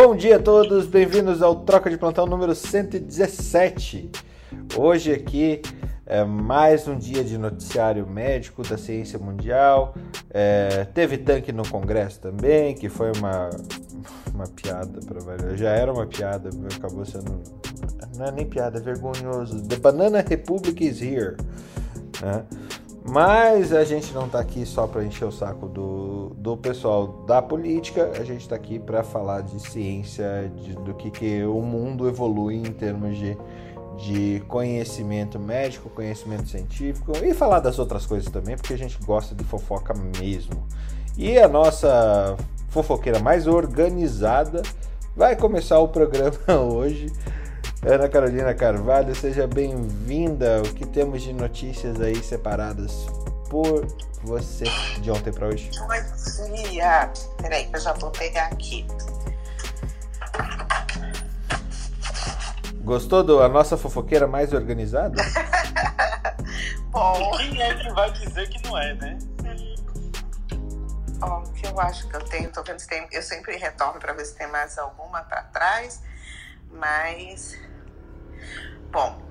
Bom dia a todos, bem-vindos ao Troca de Plantão número 117. Hoje aqui é mais um dia de noticiário médico da ciência mundial. É, teve tanque no Congresso também, que foi uma, uma piada para variar. Já era uma piada, acabou sendo. Não é nem piada, é vergonhoso. The Banana Republic is here. Né? Mas a gente não está aqui só para encher o saco do, do pessoal da política, a gente está aqui para falar de ciência, de, do que, que o mundo evolui em termos de, de conhecimento médico, conhecimento científico e falar das outras coisas também, porque a gente gosta de fofoca mesmo. E a nossa fofoqueira mais organizada vai começar o programa hoje Ana Carolina Carvalho, seja bem-vinda. O que temos de notícias aí separadas por você de ontem para hoje? Bom dia. Peraí, que eu já vou pegar aqui. Gostou da nossa fofoqueira mais organizada? Bom. Quem é que vai dizer que não é, né? Ó, o que eu acho que eu tenho, tô vendo se tem. Eu sempre retorno para ver se tem mais alguma para trás, mas Bom,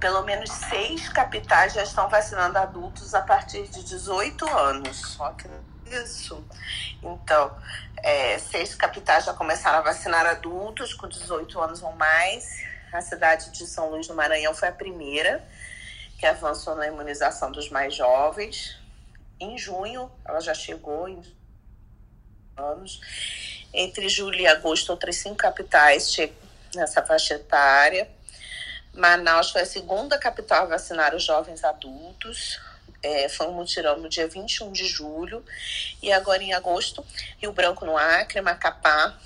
pelo menos seis capitais já estão vacinando adultos a partir de 18 anos. Só que isso. Então, é, seis capitais já começaram a vacinar adultos com 18 anos ou mais. A cidade de São Luís do Maranhão foi a primeira que avançou na imunização dos mais jovens. Em junho, ela já chegou em anos. Entre julho e agosto, outras cinco capitais nessa faixa etária. Manaus foi a segunda capital a vacinar os jovens adultos. É, foi um mutirão no dia 21 de julho. E agora em agosto, Rio Branco no Acre, Macapá.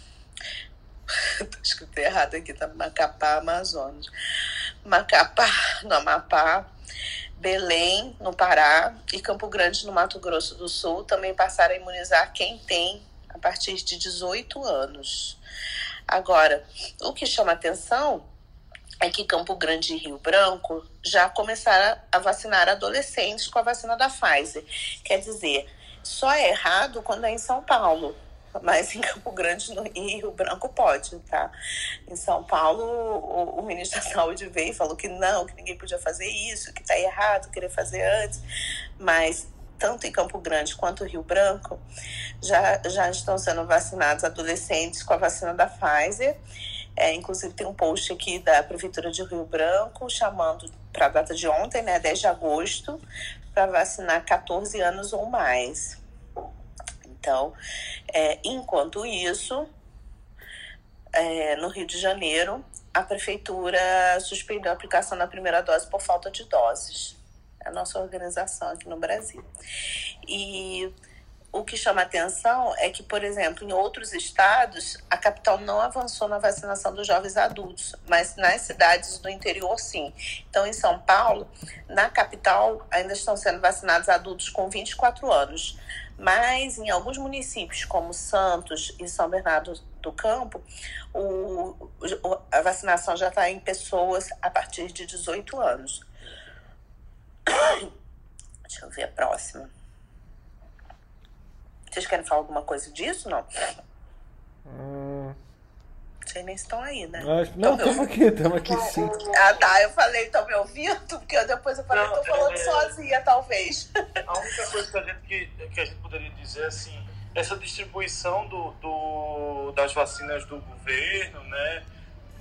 tá errado aqui, tá? Macapá, Amazonas. Macapá, no Amapá. Belém, no Pará. E Campo Grande, no Mato Grosso do Sul. Também passaram a imunizar quem tem a partir de 18 anos. Agora, o que chama atenção é que Campo Grande e Rio Branco já começaram a vacinar adolescentes com a vacina da Pfizer. Quer dizer, só é errado quando é em São Paulo. Mas em Campo Grande e Rio Branco pode, tá? Em São Paulo, o, o, ministro da Saúde veio e falou que não, que ninguém podia fazer isso, que tá errado, querer fazer antes. Mas tanto em Campo Grande quanto Rio Branco já, já estão sendo vacinados adolescentes com a vacina da Pfizer. É, inclusive tem um post aqui da Prefeitura de Rio Branco chamando para a data de ontem, né, 10 de agosto, para vacinar 14 anos ou mais. Então, é, enquanto isso, é, no Rio de Janeiro, a Prefeitura suspendeu a aplicação da primeira dose por falta de doses. Nossa organização aqui no Brasil. E o que chama atenção é que, por exemplo, em outros estados, a capital não avançou na vacinação dos jovens adultos, mas nas cidades do interior, sim. Então, em São Paulo, na capital, ainda estão sendo vacinados adultos com 24 anos. Mas em alguns municípios, como Santos e São Bernardo do Campo, o, a vacinação já está em pessoas a partir de 18 anos. Deixa eu ver a próxima. Vocês querem falar alguma coisa disso, não? Hum... Vocês nem estão aí, né? Acho... Não, estamos aqui, estamos aqui sim. Ah, tá. Eu falei, estão me ouvindo? Porque depois eu falei, estou falando é... sozinha, talvez. A única coisa que a gente, que, que a gente poderia dizer, assim, essa distribuição do, do, das vacinas do governo, né?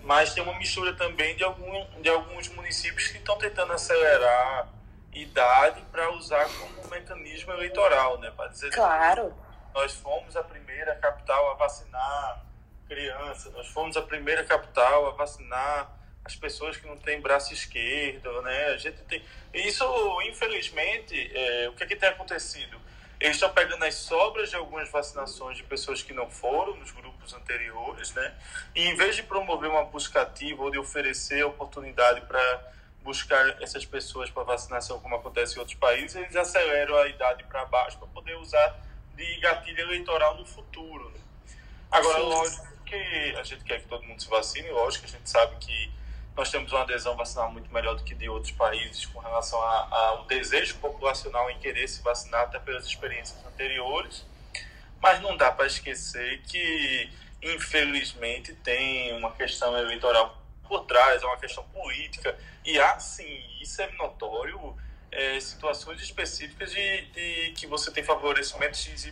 Mas tem uma mistura também de, algum, de alguns municípios que estão tentando acelerar idade para usar como mecanismo eleitoral, né? Para dizer claro. que nós fomos a primeira capital a vacinar criança, nós fomos a primeira capital a vacinar as pessoas que não têm braço esquerdo, né? A gente tem isso, infelizmente, é, o que, é que tem acontecido? Eles estão pegando as sobras de algumas vacinações de pessoas que não foram nos grupos anteriores, né? E em vez de promover uma busca ativa ou de oferecer oportunidade para buscar essas pessoas para vacinação, como acontece em outros países, eles aceleram a idade para baixo para poder usar de gatilho eleitoral no futuro. Né? Agora, Sim. lógico que a gente quer que todo mundo se vacine, lógico que a gente sabe que nós temos uma adesão vacinal muito melhor do que de outros países com relação ao desejo populacional em querer se vacinar, até pelas experiências anteriores. Mas não dá para esquecer que infelizmente, tem uma questão eleitoral por trás, é uma questão política, e há sim, isso é notório, é, situações específicas de, de, que você tem favorecimento XYZ.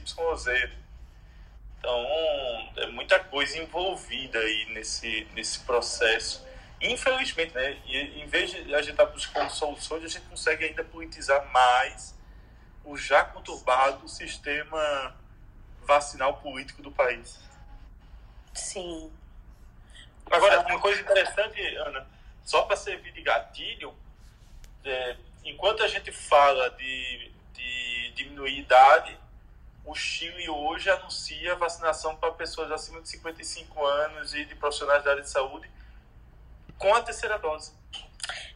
Então, é muita coisa envolvida aí nesse, nesse processo. Infelizmente, né? Em vez de a gente estar tá buscando soluções, a gente consegue ainda politizar mais o já conturbado sistema vacinal político do país. Sim. Agora, uma coisa interessante, Ana, só para servir de gatilho, é, enquanto a gente fala de, de diminuir idade, o Chile hoje anuncia vacinação para pessoas acima de 55 anos e de profissionais da área de saúde com a terceira dose.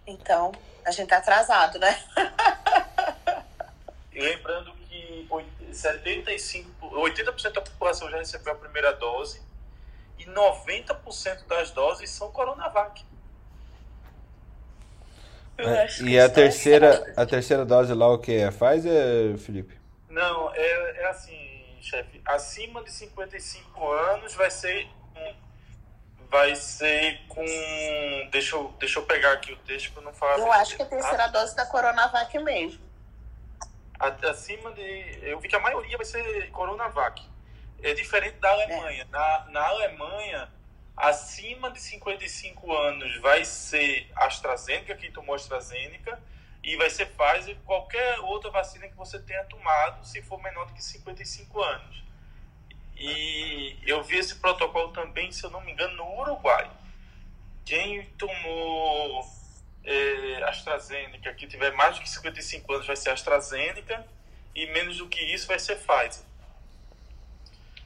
Então, a gente está atrasado, né? lembrando que 75, 80% da população já recebeu a primeira dose e 90% das doses são Coronavac. É, e a terceira, a terceira dose lá o que é? Pfizer, Felipe? Não, é, é assim, chefe. Acima de 55 anos vai ser vai ser com. Deixa eu, deixa eu pegar aqui o texto para não falar. Eu acho que é a terceira dose da Coronavac mesmo. Acima de. Eu vi que a maioria vai ser Coronavac. É diferente da Alemanha. É. Na, na Alemanha, acima de 55 anos vai ser AstraZeneca, quem tomou AstraZeneca, e vai ser Pfizer, qualquer outra vacina que você tenha tomado, se for menor do que 55 anos. E eu vi esse protocolo também, se eu não me engano, no Uruguai. Quem tomou é, AstraZeneca, que tiver mais do que 55 anos, vai ser AstraZeneca, e menos do que isso vai ser Pfizer.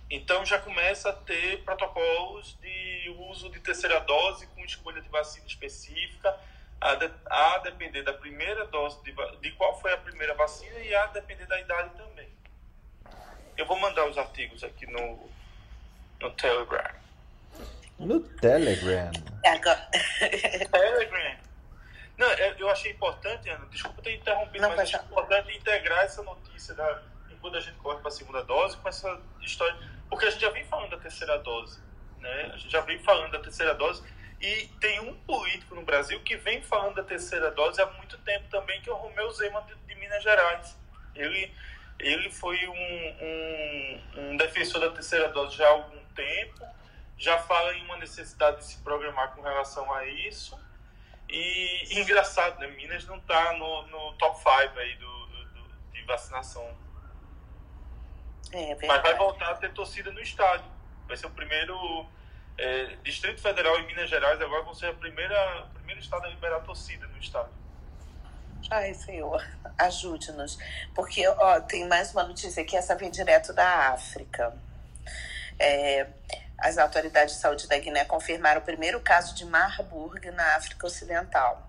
Então já começa a ter protocolos de uso de terceira dose com escolha de vacina específica, a, de, a depender da primeira dose, de, de qual foi a primeira vacina e a depender da idade também. Eu vou mandar os artigos aqui no, no Telegram. No Telegram? Telegram. Não, é, eu achei importante, Ana, desculpa ter interrompido, Não, mas achei importante integrar essa notícia da, quando a gente corre para a segunda dose com essa história porque a gente já vem falando da terceira dose, né? A gente já vem falando da terceira dose e tem um político no Brasil que vem falando da terceira dose há muito tempo também, que é o Romeu Zema de, de Minas Gerais. Ele, ele foi um, um, um, defensor da terceira dose já há algum tempo, já fala em uma necessidade de se programar com relação a isso. E, engraçado, né? Minas não está no, no top 5 aí do, do, de vacinação é, Mas vai voltar a ter torcida no estádio. Vai ser o primeiro. É, Distrito Federal e Minas Gerais agora vão ser a primeira, o primeiro estado a liberar torcida no estádio. Ai, Senhor, ajude-nos. Porque ó, tem mais uma notícia aqui, essa vem direto da África. É, as autoridades de saúde da Guiné confirmaram o primeiro caso de Marburg na África Ocidental.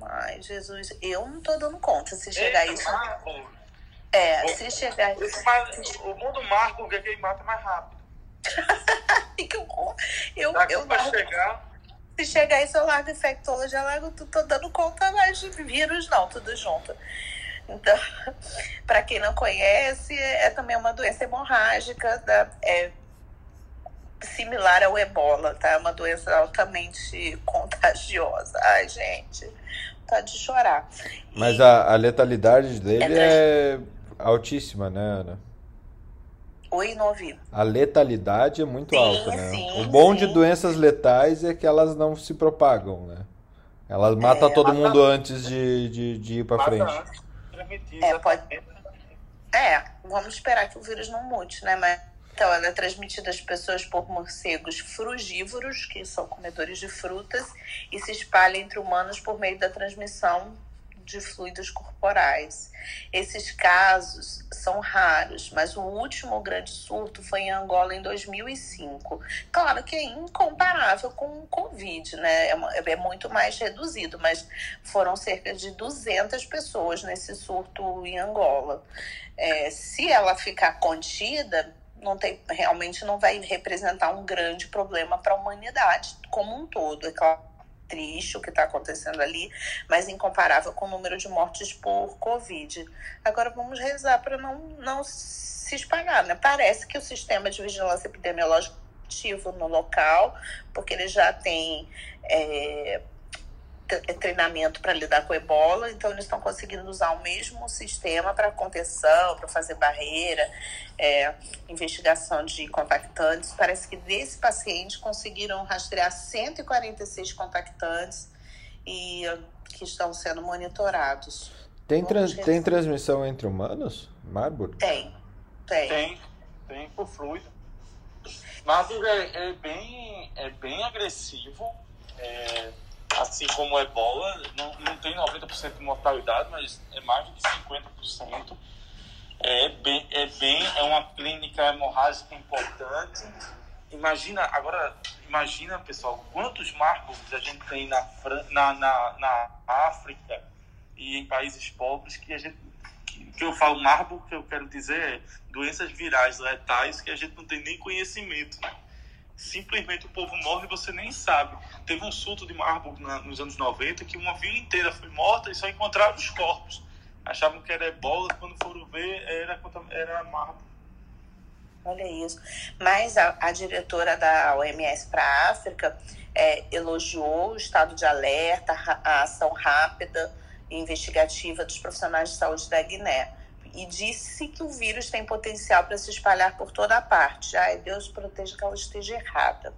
Ai, Jesus, eu não tô dando conta se chegar Eita, isso. Marburg. É, se chegar. Esse, o mundo marca o que mata mais rápido. que horror. Eu, Daqui eu pra chegar. Se chegar isso, eu largo infectologia, eu largo, tô, tô dando conta mais de vírus, não, tudo junto. Então, para quem não conhece, é também uma doença hemorrágica, da, é similar ao ebola, tá? É uma doença altamente contagiosa. Ai, gente, tá de chorar. Mas e... a, a letalidade dele é, é altíssima, né, Ana? Oi, não ouvi. A letalidade é muito sim, alta, né? Sim, o bom sim. de doenças letais é que elas não se propagam, né? Elas matam é, todo mata... mundo antes de, de, de ir para frente. É, pode... é, vamos esperar que o vírus não mute, né? Mas então, ela é transmitida às pessoas por morcegos frugívoros, que são comedores de frutas, e se espalha entre humanos por meio da transmissão de fluidos corporais. Esses casos são raros, mas o último grande surto foi em Angola em 2005. Claro que é incomparável com o Covid, né? É, é muito mais reduzido, mas foram cerca de 200 pessoas nesse surto em Angola. É, se ela ficar contida, não tem, realmente não vai representar um grande problema para a humanidade como um todo. É claro triste o que está acontecendo ali, mas incomparável com o número de mortes por Covid. Agora vamos rezar para não, não se espalhar, né? Parece que o sistema de vigilância epidemiológica ativo no local, porque ele já tem é, treinamento para lidar com ebola, então eles estão conseguindo usar o mesmo sistema para contenção, para fazer barreira, é, investigação de contactantes. Parece que desse paciente conseguiram rastrear 146 contactantes e que estão sendo monitorados. Tem, trans, tem transmissão entre humanos, Marburg? Tem, tem. Tem, tem por fluido. Marburg é, é, bem, é bem agressivo. É assim como ebola, não, não tem 90% de mortalidade, mas é mais de 50%. É bem, é bem, é uma clínica hemorrágica importante. Imagina, agora, imagina, pessoal, quantos marcos a gente tem na, na, na, na África e em países pobres que a gente que eu falo marbo, que eu quero dizer é doenças virais letais que a gente não tem nem conhecimento. Né? Simplesmente o povo morre e você nem sabe. Teve um surto de Marburg nos anos 90 que uma vila inteira foi morta e só encontraram os corpos. Achavam que era ebola, quando foram ver era, era Marburg. Olha isso. Mas a, a diretora da OMS para a África é, elogiou o estado de alerta, a ação rápida e investigativa dos profissionais de saúde da Guiné e disse que o vírus tem potencial para se espalhar por toda a parte. Ai, Deus proteja que ela esteja errada.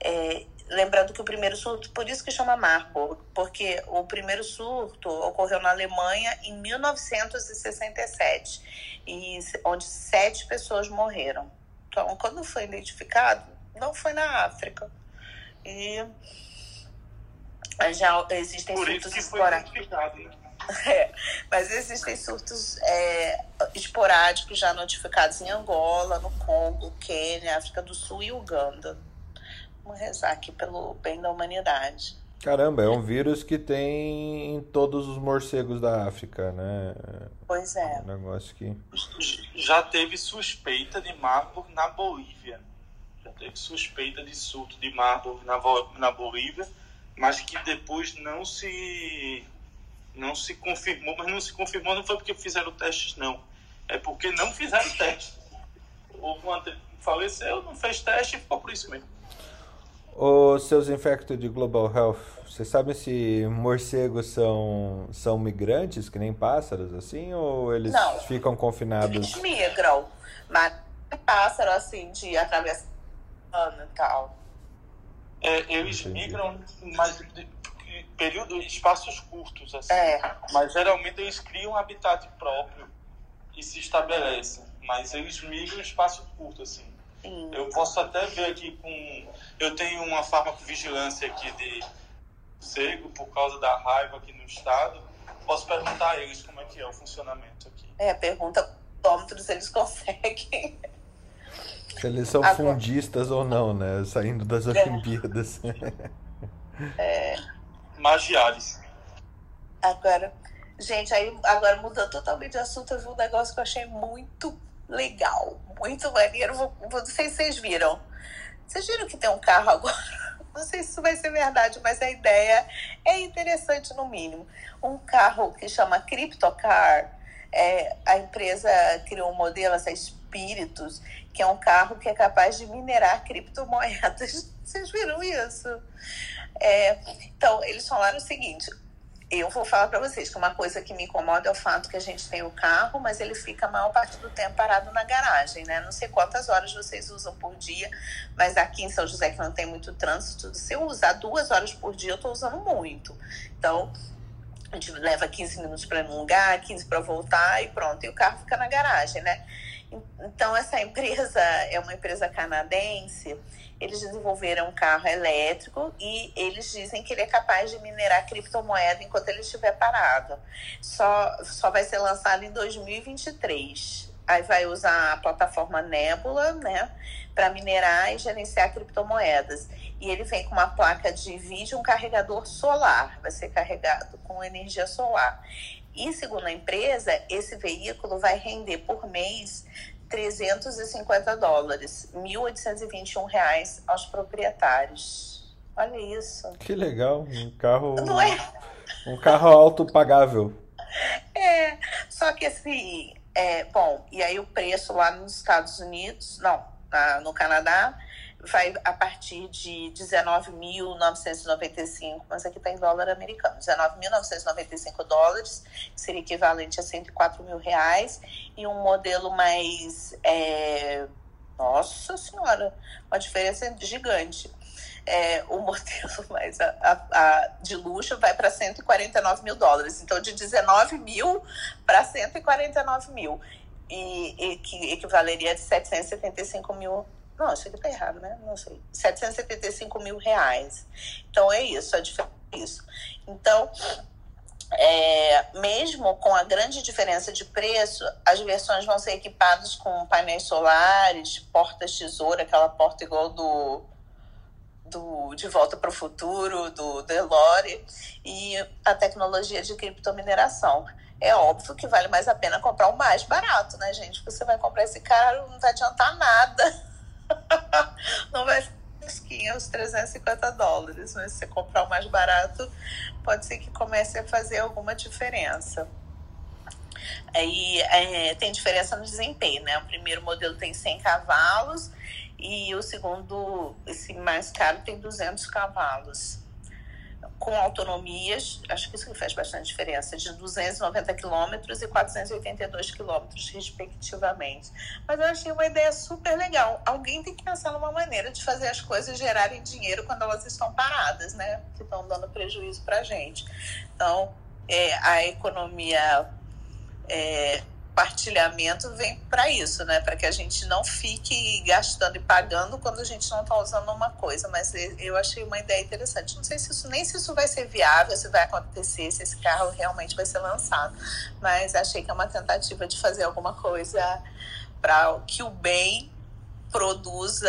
É, lembrando que o primeiro surto, por isso que chama Marburg, porque o primeiro surto ocorreu na Alemanha em 1967, e onde sete pessoas morreram. Então, quando foi identificado, não foi na África. E já existem por surtos isso É, mas existem surtos é, esporádicos já notificados em Angola, no Congo, Quênia, África do Sul e Uganda. Vamos rezar aqui pelo bem da humanidade. Caramba, é um vírus que tem em todos os morcegos da África, né? Pois é. Um negócio que. Já teve suspeita de Marburg na Bolívia. Já teve suspeita de surto de Marburg na, na Bolívia, mas que depois não se não se confirmou, mas não se confirmou não foi porque fizeram testes, não. É porque não fizeram teste. Uma faleceu, não fez teste e ficou por isso mesmo. Os seus infectos de Global Health, você sabe se morcegos são, são migrantes, que nem pássaros, assim, ou eles não, ficam confinados? Eles migram, mas pássaro, assim, de atravessar e tal. É, eles Entendi. migram, mas período, espaços curtos, assim. É. Mas geralmente eles criam um habitat próprio e se estabelecem. Mas eles migram em espaço curto, assim. Sim. Eu posso até ver aqui com. Eu tenho uma farmacovigilância aqui de cego por causa da raiva aqui no estado. Posso perguntar a eles como é que é o funcionamento aqui. É, pergunta quilômetros eles conseguem. Se eles são Agora... fundistas ou não, né? Saindo das é. Olimpíadas. É. Magiares. Agora, gente, aí agora mudando totalmente de assunto, eu vi um negócio que eu achei muito legal, muito maneiro. Não sei se vocês viram. Vocês viram que tem um carro agora? Não sei se isso vai ser verdade, mas a ideia é interessante no mínimo. Um carro que chama Cryptocar. É, a empresa criou um modelo, essa Espíritos, que é um carro que é capaz de minerar criptomoedas. Vocês viram isso? É, então, eles falaram o seguinte: eu vou falar para vocês que uma coisa que me incomoda é o fato que a gente tem o carro, mas ele fica a maior parte do tempo parado na garagem, né? Não sei quantas horas vocês usam por dia, mas aqui em São José, que não tem muito trânsito, se eu usar duas horas por dia, eu estou usando muito. Então, a gente leva 15 minutos para num lugar, 15 para voltar e pronto, e o carro fica na garagem, né? Então, essa empresa é uma empresa canadense eles desenvolveram um carro elétrico e eles dizem que ele é capaz de minerar criptomoeda enquanto ele estiver parado. Só, só vai ser lançado em 2023. Aí vai usar a plataforma Nebula, né, para minerar e gerenciar criptomoedas. E ele vem com uma placa de vídeo, um carregador solar, vai ser carregado com energia solar. E segundo a empresa, esse veículo vai render por mês 350 dólares, 1.821 reais aos proprietários. Olha isso. Que legal, um carro. Não é? Um carro autopagável. É, só que assim, é, bom, e aí o preço lá nos Estados Unidos, não, na, no Canadá, vai a partir de 19.995, mas aqui está em dólar americano, 19.995 dólares, que seria equivalente a 104 mil reais, e um modelo mais, é, nossa senhora, uma diferença gigante. É, o modelo mais a, a, a de luxo vai para 149 mil dólares, então de 19 mil para 149 mil, e, e que equivaleria a 775 mil não, isso aqui tá errado, né? Não sei. 775 mil reais. Então é isso, é isso. Então, é, mesmo com a grande diferença de preço, as versões vão ser equipadas com painéis solares, portas tesoura, aquela porta igual do, do De Volta para o Futuro, do Delore, e a tecnologia de criptomineração. É óbvio que vale mais a pena comprar o mais barato, né, gente? Você vai comprar esse caro, não vai adiantar nada não vai ser os 350 dólares, mas se você comprar o mais barato, pode ser que comece a fazer alguma diferença. Aí é, tem diferença no desempenho, né? O primeiro modelo tem 100 cavalos e o segundo, esse mais caro, tem 200 cavalos com autonomias, acho que isso faz bastante diferença, de 290 quilômetros e 482 quilômetros, respectivamente. Mas eu achei uma ideia super legal. Alguém tem que pensar numa maneira de fazer as coisas gerarem dinheiro quando elas estão paradas, né? Que estão dando prejuízo para a gente. Então, é, a economia é, compartilhamento vem para isso, né? Para que a gente não fique gastando e pagando quando a gente não está usando uma coisa. Mas eu achei uma ideia interessante. Não sei se isso nem se isso vai ser viável, se vai acontecer, se esse carro realmente vai ser lançado. Mas achei que é uma tentativa de fazer alguma coisa para que o bem produza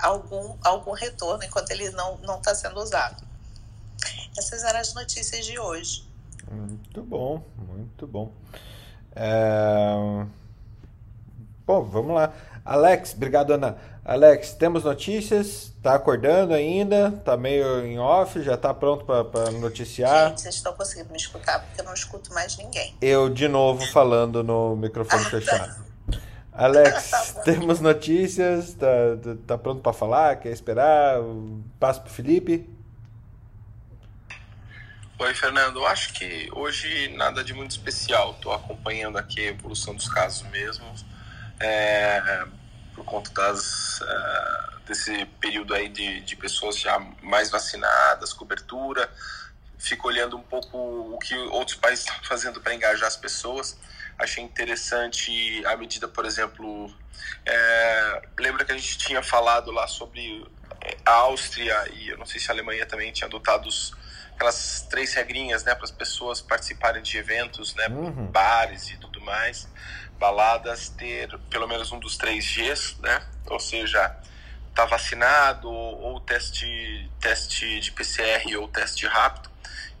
algum, algum retorno enquanto ele não não está sendo usado. Essas eram as notícias de hoje. Muito bom, muito bom. É... Bom, vamos lá. Alex, obrigado, Ana. Alex, temos notícias? Tá acordando ainda? Tá meio em off? Já tá pronto para noticiar? Gente, vocês estão conseguindo me escutar porque eu não escuto mais ninguém. Eu, de novo, falando no microfone ah, fechado. Tá. Alex, tá temos notícias? Tá, tá, tá pronto para falar? Quer esperar? Passo pro Felipe? Oi, Fernando. Eu acho que hoje nada de muito especial. Estou acompanhando aqui a evolução dos casos mesmo, é, por conta das, uh, desse período aí de, de pessoas já mais vacinadas, cobertura. Fico olhando um pouco o que outros países estão fazendo para engajar as pessoas. Achei interessante a medida, por exemplo, é, lembra que a gente tinha falado lá sobre a Áustria e eu não sei se a Alemanha também tinha adotado os aquelas três regrinhas, né, para as pessoas participarem de eventos, né, uhum. bares e tudo mais, baladas, ter pelo menos um dos três Gs, né, ou seja, tá vacinado ou teste teste de PCR ou teste rápido,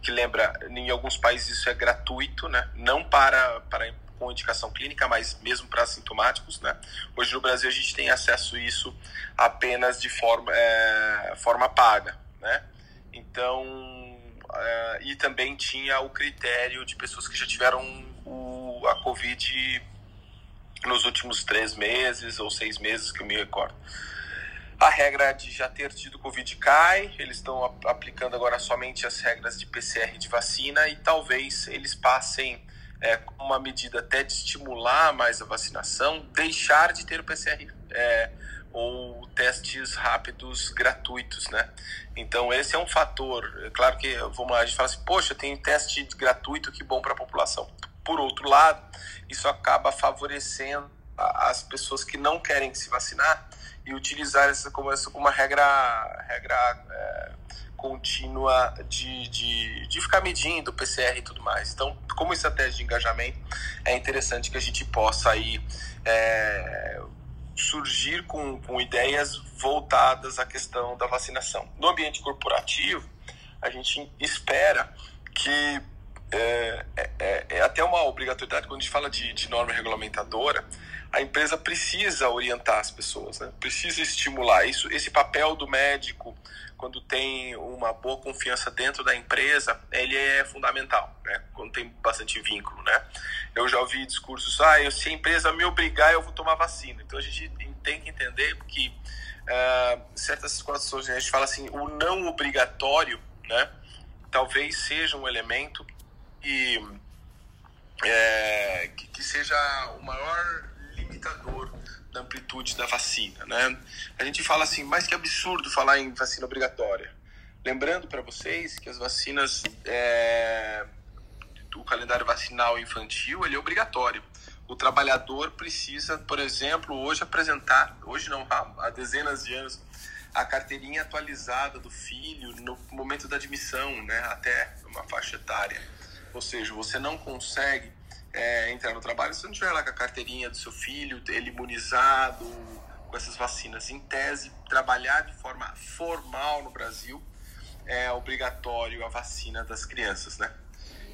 que lembra, em alguns países isso é gratuito, né, não para para com indicação clínica, mas mesmo para assintomáticos, né? Hoje no Brasil a gente tem acesso a isso apenas de forma, é, forma paga, né? Então uh, e também tinha o critério de pessoas que já tiveram o, a Covid nos últimos três meses ou seis meses, que eu me recordo. A regra de já ter tido Covid cai, eles estão aplicando agora somente as regras de PCR de vacina e talvez eles passem é, uma medida até de estimular mais a vacinação, deixar de ter o PCR é, ou testes rápidos gratuitos, né? Então esse é um fator. É claro que vamos lá, a gente fala assim, poxa, tem teste gratuito que bom para a população. Por outro lado, isso acaba favorecendo as pessoas que não querem se vacinar e utilizar essa como, essa como uma regra, regra é, contínua de, de, de ficar medindo PCR e tudo mais. Então, como estratégia de engajamento, é interessante que a gente possa aí é, surgir com, com ideias voltadas à questão da vacinação. No ambiente corporativo, a gente espera que é, é, é, é até uma obrigatoriedade, quando a gente fala de, de norma regulamentadora, a empresa precisa orientar as pessoas, né? precisa estimular. Isso, esse papel do médico, quando tem uma boa confiança dentro da empresa, ele é fundamental, né? quando tem bastante vínculo. Né? Eu já ouvi discursos, ah, se a empresa me obrigar, eu vou tomar vacina. Então a gente tem que entender que uh, certas situações, a gente fala assim, o não obrigatório, né? Talvez seja um elemento e é, que, que, seja o maior limitador da amplitude da vacina, né? A gente fala assim, mas que absurdo falar em vacina obrigatória. Lembrando para vocês que as vacinas, é, do calendário vacinal infantil, ele é obrigatório. O trabalhador precisa, por exemplo, hoje apresentar, hoje não, há dezenas de anos, a carteirinha atualizada do filho no momento da admissão, né, até uma faixa etária. Ou seja, você não consegue é, entrar no trabalho se não tiver lá com a carteirinha do seu filho, ele imunizado com essas vacinas. Em tese, trabalhar de forma formal no Brasil é obrigatório a vacina das crianças, né?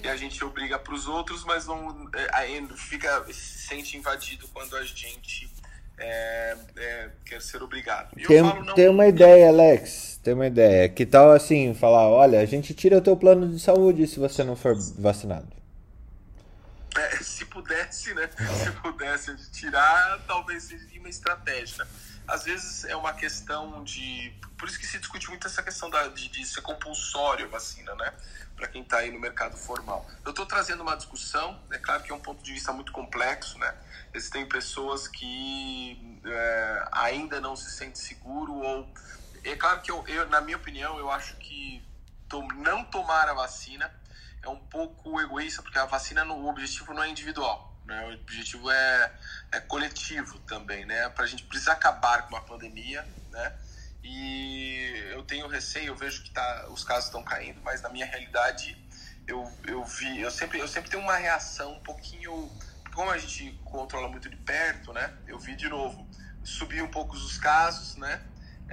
E a gente obriga para os outros, mas não é, fica se sente invadido quando a gente é, é, quer ser obrigado. tem, falo, não, tem uma ideia, Alex. Tem uma ideia. Que tal assim, falar, olha, a gente tira o teu plano de saúde se você não for vacinado. É, se pudesse, né? Se pudesse tirar, talvez seria uma estratégia. Às vezes é uma questão de. Por isso que se discute muito essa questão da, de, de ser compulsório a vacina, né? Para quem está aí no mercado formal. Eu estou trazendo uma discussão, é claro que é um ponto de vista muito complexo, né? Existem pessoas que é, ainda não se sentem seguro ou é claro que eu, eu, na minha opinião eu acho que não tomar a vacina é um pouco egoísta porque a vacina no, o objetivo não é individual né? o objetivo é, é coletivo também né para a gente precisar acabar com a pandemia né e eu tenho receio eu vejo que tá, os casos estão caindo mas na minha realidade eu, eu vi eu sempre eu sempre tenho uma reação um pouquinho como a gente controla muito de perto, né? Eu vi de novo, subiu um pouco os casos, né?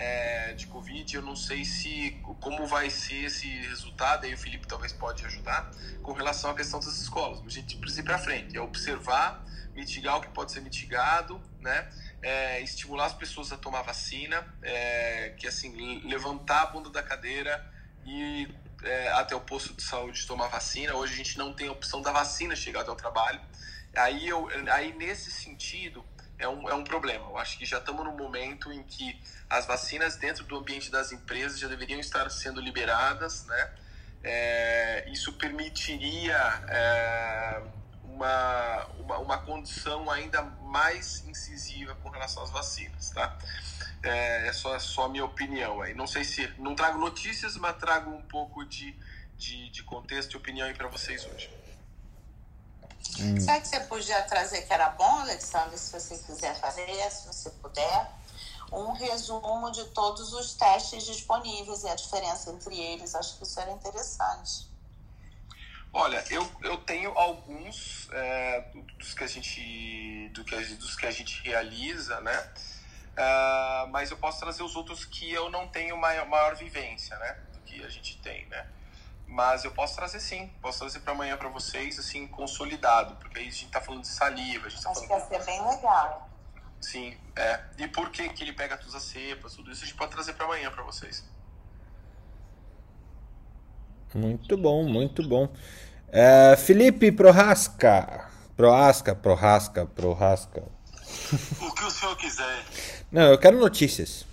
É, de Covid, eu não sei se como vai ser esse resultado, aí o Felipe talvez pode ajudar, com relação à questão das escolas. A gente precisa ir para frente, é observar, mitigar o que pode ser mitigado, né? É, estimular as pessoas a tomar vacina, é, que assim, levantar a bunda da cadeira e é, até o posto de saúde tomar vacina. Hoje a gente não tem a opção da vacina chegar até o trabalho. Aí, eu, aí nesse sentido, é um, é um problema. Eu acho que já estamos num momento em que as vacinas dentro do ambiente das empresas já deveriam estar sendo liberadas, né? É, isso permitiria é, uma, uma, uma, condição ainda mais incisiva com relação às vacinas, tá? É, é só, só a minha opinião aí. Não sei se... Não trago notícias, mas trago um pouco de, de, de contexto e opinião aí para vocês hoje. Hum. Sabe que você podia trazer que era bom, Alexandre, se você quiser fazer, se você puder, um resumo de todos os testes disponíveis e a diferença entre eles. Acho que isso era interessante. Olha, eu, eu tenho alguns é, dos, que a gente, do que, dos que a gente realiza, né? Uh, mas eu posso trazer os outros que eu não tenho maior, maior vivência, né? Do que a gente tem, né? Mas eu posso trazer sim, posso trazer para amanhã para vocês, assim, consolidado, porque aí a gente tá falando de saliva, a gente tá Acho falando... que ia ser bem legal. Sim, é. E por que, que ele pega todas as cepas, tudo isso a gente pode trazer para amanhã para vocês. Muito bom, muito bom. É, Felipe Prohasca. Prohasca, Prohasca, Prohasca. O que o senhor quiser. Não, eu quero notícias.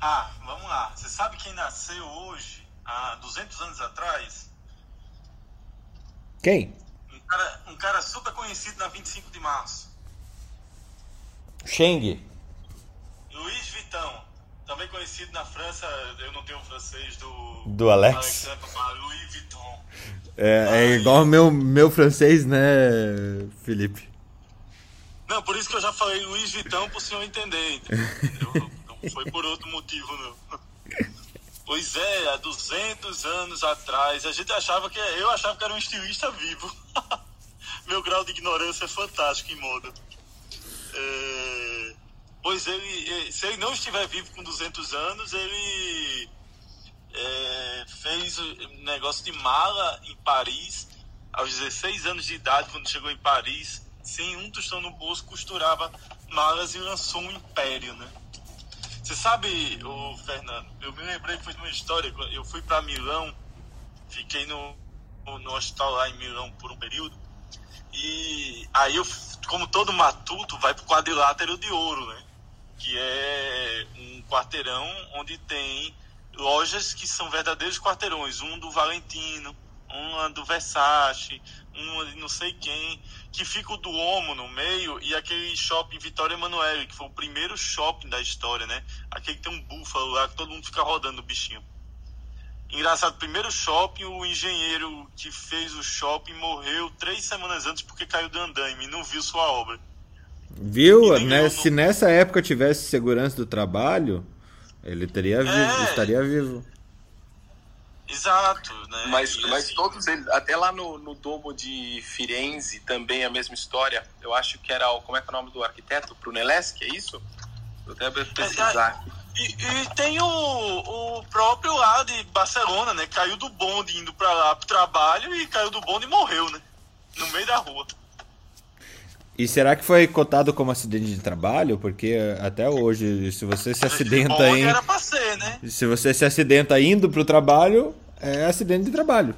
Ah, vamos lá. Você sabe quem nasceu hoje? há 200 anos atrás. Quem? Um cara, um cara super conhecido na 25 de março. Cheng. Luiz Vitão. Também conhecido na França, eu não tenho o francês do. Do Alex. Alexandre, Louis Vuitton. É, é igual meu, meu francês, né, Felipe? Não, por isso que eu já falei Luiz Vitão pro senhor entender. Entendeu? não foi por outro motivo, não. Pois é, há 200 anos atrás, a gente achava que eu achava que era um estilista vivo. Meu grau de ignorância é fantástico em moda. É, pois ele, se ele não estiver vivo com 200 anos, ele é, fez um negócio de mala em Paris, aos 16 anos de idade, quando chegou em Paris, sem um tostão no bolso, costurava malas e lançou um império, né? Você sabe, o Fernando, eu me lembrei foi de uma história. Eu fui para Milão, fiquei no, no hospital lá em Milão por um período. E aí eu, como todo matuto, vai pro quadrilátero de ouro, né? Que é um quarteirão onde tem lojas que são verdadeiros quarteirões, um do Valentino, uma do Versace, uma de não sei quem, que fica o Duomo no meio e aquele shopping Vitória Emanuele, que foi o primeiro shopping da história, né? Aquele que tem um búfalo lá, que todo mundo fica rodando o bichinho. Engraçado, primeiro shopping, o engenheiro que fez o shopping morreu três semanas antes porque caiu do andaime e não viu sua obra. Viu? Né? Se nessa época tivesse segurança do trabalho, ele teria é... vivo, estaria vivo. Exato, né? Mas, mas assim... todos eles, até lá no, no Domo de Firenze, também a mesma história. Eu acho que era o. Como é que é o nome do arquiteto? Brunelleschi, é isso? Eu até pesquisar. E, e, tem o, o próprio lá de Barcelona, né? Caiu do bonde indo pra lá pro trabalho e caiu do bonde e morreu, né? No meio da rua. E será que foi cotado como acidente de trabalho? Porque até hoje, se você se acidenta em. Era pra ser, né? Se você se acidenta indo pro trabalho, é acidente de trabalho.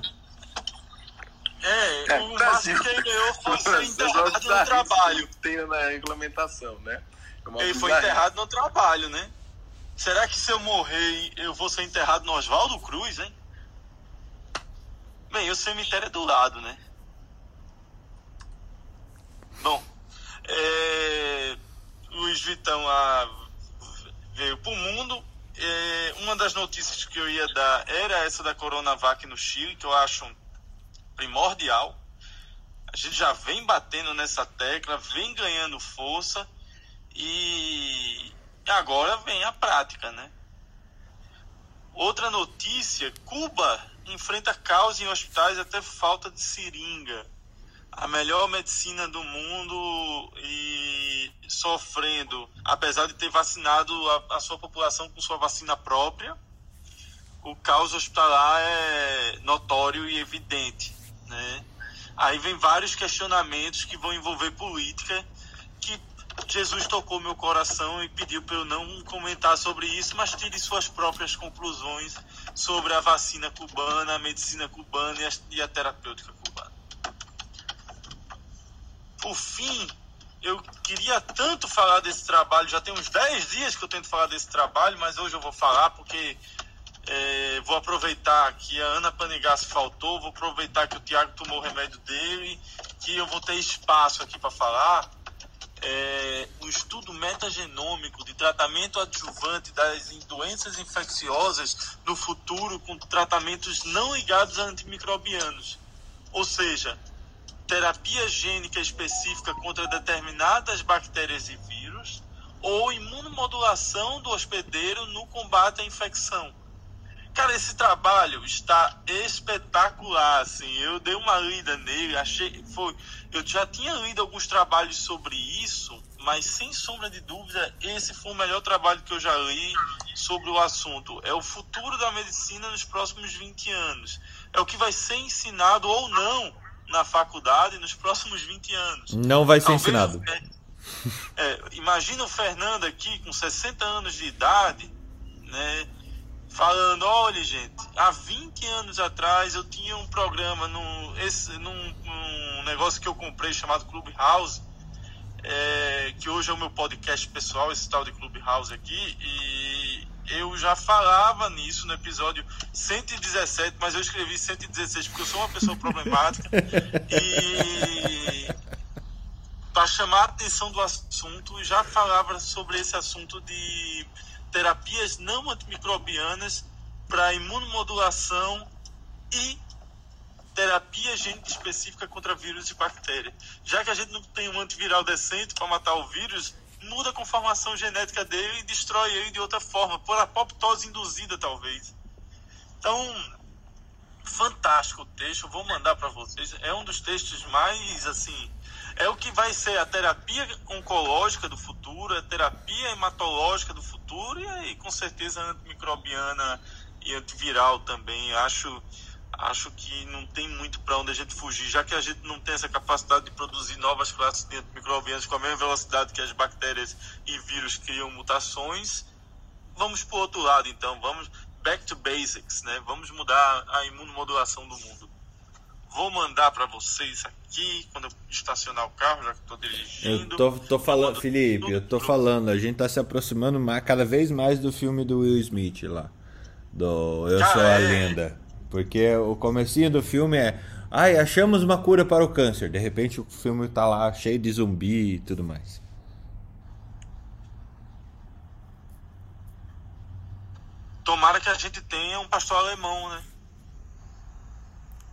É, é o máximo que ele ganhou foi ser enterrado no trabalho. Tem na regulamentação, né? É ele foi enterrado no trabalho, né? Será que se eu morrer, eu vou ser enterrado no Oswaldo Cruz, hein? Bem, o cemitério é do lado, né? Bom, é, Luiz Vitão a, veio para o mundo. É, uma das notícias que eu ia dar era essa da Coronavac no Chile, que eu acho primordial. A gente já vem batendo nessa tecla, vem ganhando força e agora vem a prática, né? Outra notícia: Cuba enfrenta caos em hospitais até falta de seringa a melhor medicina do mundo e sofrendo, apesar de ter vacinado a, a sua população com sua vacina própria, o caos hospitalar é notório e evidente, né? Aí vem vários questionamentos que vão envolver política, que Jesus tocou meu coração e pediu para eu não comentar sobre isso, mas tire suas próprias conclusões sobre a vacina cubana, a medicina cubana e a, e a terapêutica cubana por fim, eu queria tanto falar desse trabalho, já tem uns 10 dias que eu tento falar desse trabalho, mas hoje eu vou falar porque é, vou aproveitar que a Ana Panigassi faltou, vou aproveitar que o Tiago tomou o remédio dele, que eu vou ter espaço aqui para falar. É, o estudo metagenômico de tratamento adjuvante das doenças infecciosas no futuro com tratamentos não ligados a antimicrobianos. Ou seja, terapia gênica específica contra determinadas bactérias e vírus ou imunomodulação do hospedeiro no combate à infecção. Cara, esse trabalho está espetacular, assim. Eu dei uma lida nele, achei foi, eu já tinha lido alguns trabalhos sobre isso, mas sem sombra de dúvida, esse foi o melhor trabalho que eu já li sobre o assunto. É o futuro da medicina nos próximos 20 anos. É o que vai ser ensinado ou não na faculdade nos próximos 20 anos. Não vai ser Talvez, ensinado. É, é, imagina o Fernando aqui com 60 anos de idade, né? Falando, olha gente, há 20 anos atrás eu tinha um programa num, esse, num, num negócio que eu comprei chamado Clubhouse, é, que hoje é o meu podcast pessoal, esse tal de Clubhouse aqui, e eu já falava nisso no episódio 117, mas eu escrevi 116 porque eu sou uma pessoa problemática. e para chamar a atenção do assunto, já falava sobre esse assunto de terapias não antimicrobianas para imunomodulação e terapia gente específica contra vírus e bactérias. Já que a gente não tem um antiviral decente para matar o vírus, muda a conformação genética dele e destrói ele de outra forma, por apoptose induzida, talvez. Então, fantástico o texto, vou mandar para vocês. É um dos textos mais, assim, é o que vai ser a terapia oncológica do futuro, a terapia hematológica do futuro e com certeza, antimicrobiana e antiviral também. Acho acho que não tem muito para onde a gente fugir, já que a gente não tem essa capacidade de produzir novas classes de microbianos com a mesma velocidade que as bactérias e vírus criam mutações. Vamos para o outro lado, então, vamos back to basics, né? Vamos mudar a imunomodulação do mundo. Vou mandar para vocês aqui, quando eu estacionar o carro, já que estou dirigindo. Eu tô, tô falando, Felipe, eu tô falando, a gente tá se aproximando mais, cada vez mais do filme do Will Smith lá. Do Eu Sou a é. Lenda. Porque o comecinho do filme é. Ai, achamos uma cura para o câncer. De repente o filme tá lá cheio de zumbi e tudo mais. Tomara que a gente tenha um pastor alemão, né?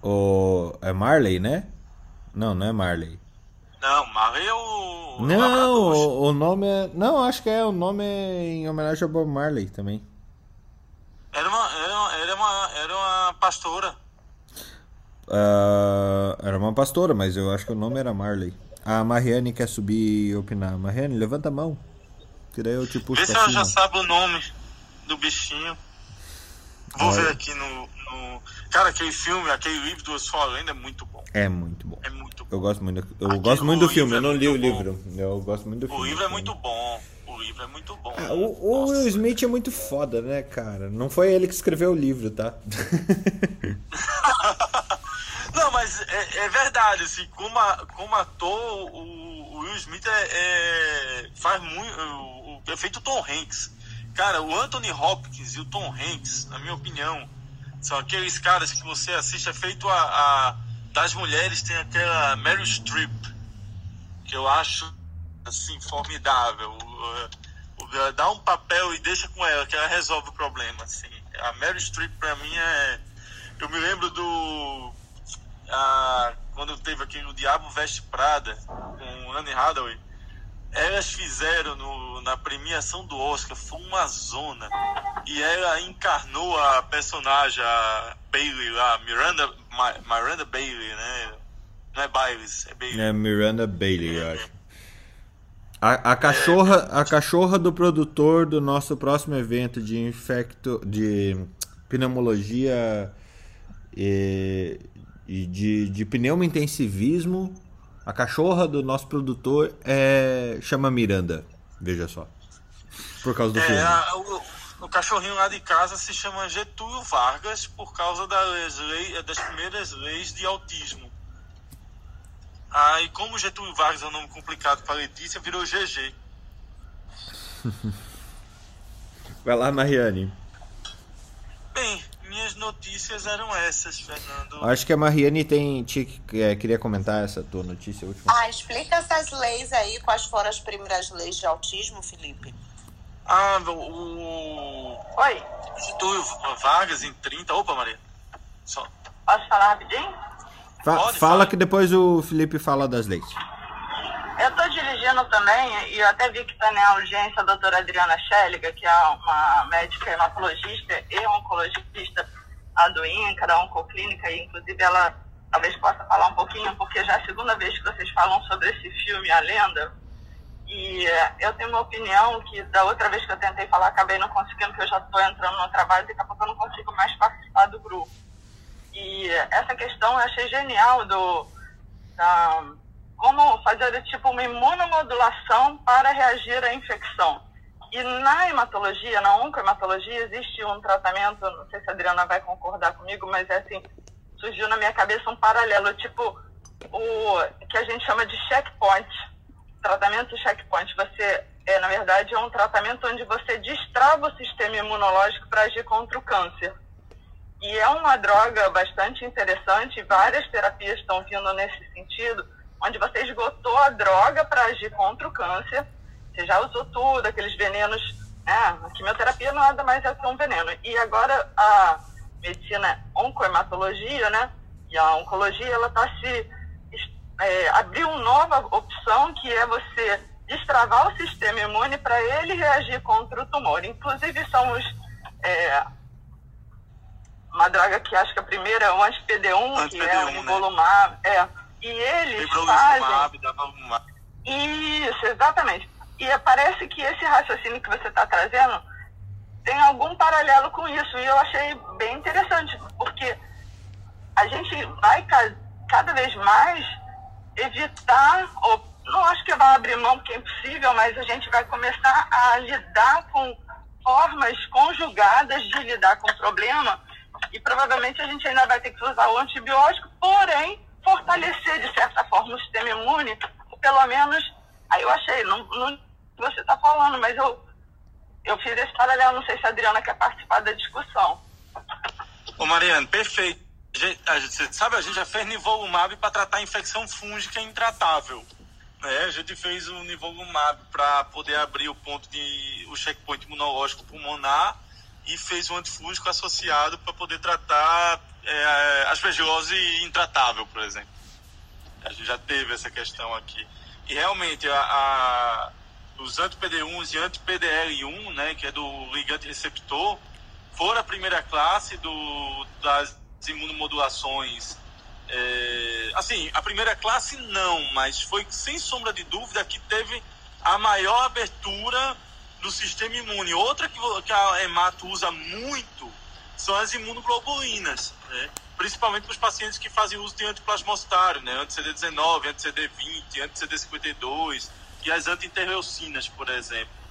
O... É Marley, né? Não, não é Marley. Não, Marley é o. Não, o, o, nome é. Não, acho que é. O nome é em homenagem ao Bob Marley também. Era uma, era, era uma, era uma pastora. Uh, era uma pastora, mas eu acho que o nome era Marley. A Mariane quer subir e opinar. Mariane, levanta a mão. Que daí eu te puxo Vê se ela já sabe o nome do bichinho. Vou ver aqui no, no, Cara, aquele filme, aquele livro do Sua Lenda é muito bom. É muito bom. É muito bom. Eu gosto muito, eu gosto muito do filme, eu não é li o livro. Eu gosto muito do filme. O livro é muito bom. O livro é muito bom. Ah, o, o Will Smith é muito foda, né, cara? Não foi ele que escreveu o livro, tá? não, mas é, é, verdade, assim, como, a, como ator, o, o Will Smith é, é faz muito. O, o, é feito Tom Hanks. Cara, o Anthony Hopkins e o Tom Hanks, na minha opinião, são aqueles caras que você assiste, é feito a, a das mulheres, tem aquela Meryl Streep, que eu acho, assim, formidável. Dá um papel e deixa com ela, que ela resolve o problema, assim. A Meryl Streep, pra mim, é... Eu me lembro do... A, quando teve aquele O Diabo Veste Prada, com Anne Hathaway, elas fizeram no, na premiação do Oscar, foi uma zona. E ela encarnou a personagem, a Bailey lá, Miranda, Miranda Bailey, né? Não é Bailey, é Bailey. É Miranda Bailey, eu acho. A, a, cachorra, a cachorra do produtor do nosso próximo evento de infecto, de pneumologia e, e de, de pneumointensivismo a cachorra do nosso produtor é chama Miranda, veja só. Por causa do é, filme. A, o, o, cachorrinho lá de casa se chama Getúlio Vargas por causa das, lei, das primeiras leis de autismo. Aí, ah, como Getúlio Vargas é um nome complicado para Letícia, virou GG. Vai lá, Mariane. Bem, minhas notícias eram essas, Fernando. Acho que a Mariane tem, é, queria comentar essa tua notícia última. Ah, explica essas leis aí, quais foram as primeiras leis de autismo, Felipe? Ah, o. Oi. Getúlio Vargas em 30. Opa, Maria. Só. Posso falar rapidinho? Fa Pode, fala fala. que depois o Felipe fala das leis. Eu estou dirigindo também, e eu até vi que está na urgência a doutora Adriana Schelliga, que é uma médica hematologista e oncologista a do INCA, da Oncoclínica, e inclusive ela talvez possa falar um pouquinho, porque já é a segunda vez que vocês falam sobre esse filme, A Lenda, e eh, eu tenho uma opinião que da outra vez que eu tentei falar, acabei não conseguindo, porque eu já estou entrando no trabalho e daqui a pouco eu não consigo mais participar do grupo. E essa questão eu achei genial do... Da, como fazer tipo uma imunomodulação para reagir à infecção. E na hematologia, na oncohematologia, existe um tratamento, não sei se a Adriana vai concordar comigo, mas é assim, surgiu na minha cabeça um paralelo, tipo o que a gente chama de checkpoint, tratamento checkpoint. Você, é, na verdade, é um tratamento onde você destrava o sistema imunológico para agir contra o câncer. E é uma droga bastante interessante, várias terapias estão vindo nesse sentido, onde você esgotou a droga para agir contra o câncer, você já usou tudo, aqueles venenos, né? A quimioterapia nada mais é que um veneno. E agora a medicina oncohematologia, né? E a oncologia, ela está se... É, abriu uma nova opção que é você destravar o sistema imune para ele reagir contra o tumor. Inclusive, somos... É, uma droga que acho que a primeira é o anti-PD1, que é o né? nivolumab. Né? É, e eles fazem... Isso, exatamente. E parece que esse raciocínio que você está trazendo tem algum paralelo com isso. E eu achei bem interessante, porque a gente vai cada vez mais evitar, ou não acho que vai abrir mão, porque é impossível, mas a gente vai começar a lidar com formas conjugadas de lidar com o problema E provavelmente a gente ainda vai ter que usar o antibiótico, porém, fortalecer de certa forma o sistema imune, pelo menos, aí eu achei, não, não você está falando, mas eu, eu fiz esse paralelo, não sei se a Adriana quer participar da discussão. Ô Mariana, perfeito. A gente, sabe, a gente já fez nivolumab para tratar infecção fúngica intratável. Né? A gente fez o nivolumab para poder abrir o ponto de o checkpoint imunológico pulmonar e fez um antifúngico associado para poder tratar é, aspergilose intratável, por exemplo. A gente já teve essa questão aqui. E realmente, a, a os anti-PD1 e anti-PDL1, né, que é do ligante receptor, foram a primeira classe do, das imunomodulações. É, assim, a primeira classe não, mas foi sem sombra de dúvida que teve a maior abertura do sistema imune. Outra que, que a Hemato usa muito são as imunoglobulinas, né? principalmente para os pacientes que fazem uso de antiplasmostário, né? anti-CD19, anti-CD20, anti-CD52 e as anti-interleucinas, por exemplo.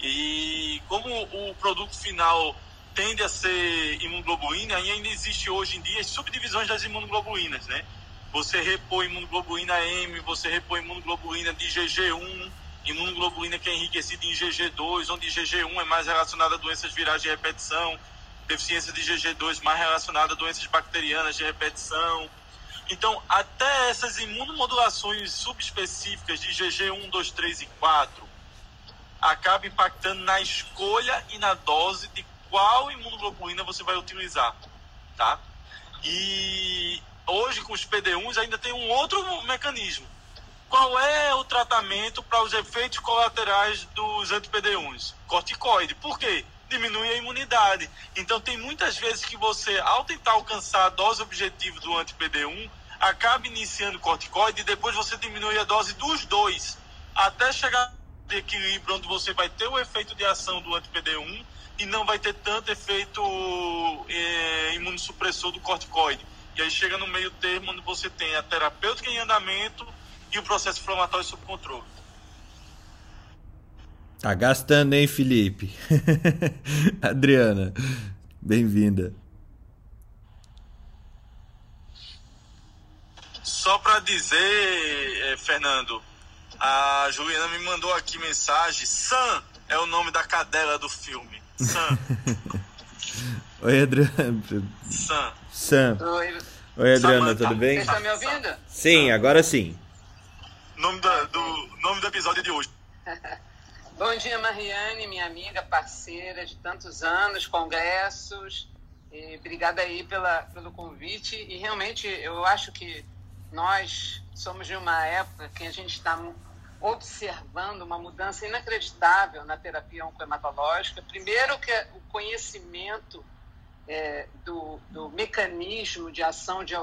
E como o produto final tende a ser imunoglobulina, ainda existe hoje em dia subdivisões das imunoglobulinas, né? Você repõe imunoglobulina M, você repõe imunoglobulina de GG1, imunoglobulina que é enriquecida em GG2, onde GG1 é mais relacionada a doenças virais de repetição, deficiência de GG2 mais relacionada a doenças bacterianas de repetição. Então, até essas imunomodulações subespecíficas de GG1, 2, 3 e 4 acaba impactando na escolha e na dose de qual imunoglobulina você vai utilizar, tá? E hoje com os PD1s ainda tem um outro mecanismo, qual é o tratamento para os efeitos colaterais dos anti-PD1s? Corticoide. Por quê? Diminui a imunidade. Então, tem muitas vezes que você, ao tentar alcançar a dose objetiva do anti-PD1, acaba iniciando corticoide e depois você diminui a dose dos dois, até chegar de equilíbrio onde você vai ter o efeito de ação do anti-PD1 e não vai ter tanto efeito é, imunossupressor do corticoide. E aí chega no meio termo onde você tem a terapêutica em andamento e o processo inflamatório sob controle. Tá gastando, hein, Felipe? Adriana, bem-vinda. Só para dizer, eh, Fernando, a Juliana me mandou aqui mensagem. Sam é o nome da cadela do filme. Sam. Oi, Adriana. Sam. Sam. Oi. Oi, Adriana, Samantha. tudo bem? Você está me ouvindo? Sim, agora sim. Nome do, do, nome do episódio de hoje. Bom dia, Mariane, minha amiga, parceira de tantos anos, congressos. E obrigada aí pela, pelo convite. E realmente eu acho que nós somos de uma época que a gente está observando uma mudança inacreditável na terapia oncohematológica. Primeiro que o conhecimento é, do, do, mecanismo de ação de,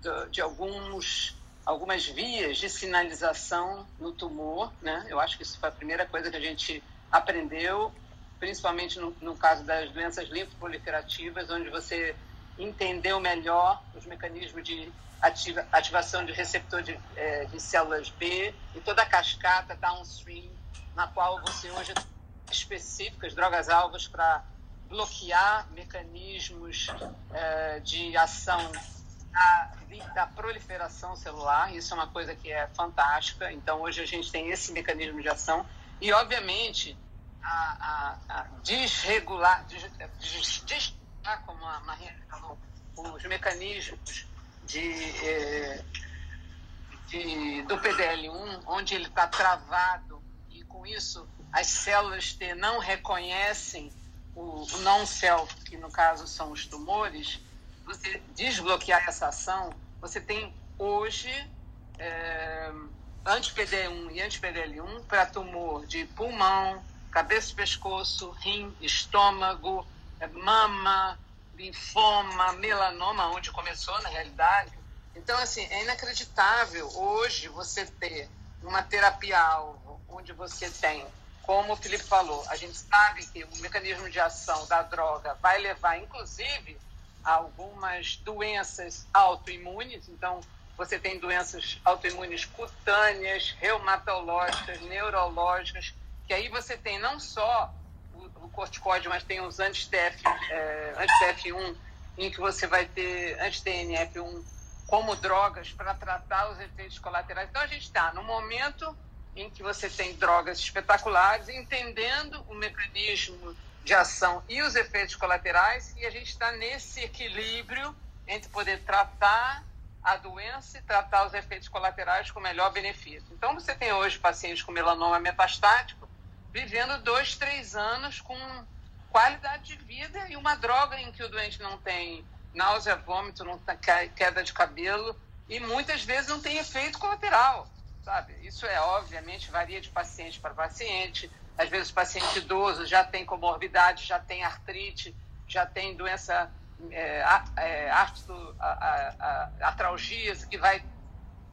de, de alguns algumas vias de sinalização no tumor, né? Eu acho que isso foi a primeira coisa que a gente aprendeu, principalmente no, no caso das doenças linfoproliferativas, onde você entendeu melhor os mecanismos de ativa, ativação de receptor de, é, de, células B e toda a cascata downstream, na qual você hoje tem específicas, drogas-alvos para bloquear mecanismos é, de ação da, da proliferação celular, isso é uma coisa que é fantástica. Então, hoje a gente tem esse mecanismo de ação e, obviamente, a, a, a desregular, des, como a Maria falou, os mecanismos de, eh, de, do PDL1, onde ele está travado e, com isso, as células T não reconhecem o, o não-self, que no caso são os tumores, você desbloquear essa ação, você tem hoje é, anti-PD1 e anti-PDL1 para tumor de pulmão, cabeça e pescoço, rim, estômago, é, mama, linfoma, melanoma, onde começou na realidade. Então, assim, é inacreditável hoje você ter uma terapia-alvo onde você tem, como o Felipe falou, a gente sabe que o mecanismo de ação da droga vai levar, inclusive, algumas doenças autoimunes, então você tem doenças autoimunes cutâneas, reumatológicas, neurológicas, que aí você tem não só o, o corticóide, mas tem os anti-TF, é, anti-TF1 em que você vai ter anti-TNF1 como drogas para tratar os efeitos colaterais. Então, a gente está no momento em que você tem drogas espetaculares, entendendo o mecanismo de ação e os efeitos colaterais, e a gente está nesse equilíbrio entre poder tratar a doença e tratar os efeitos colaterais com melhor benefício. Então, você tem hoje pacientes com melanoma metastático vivendo dois, três anos com qualidade de vida e uma droga em que o doente não tem náusea, vômito, não tem queda de cabelo e muitas vezes não tem efeito colateral sabe? Isso é, obviamente, varia de paciente para paciente. Às vezes paciente idoso já tem comorbidade, já tem artrite, já tem doença é, é, artralgias que vai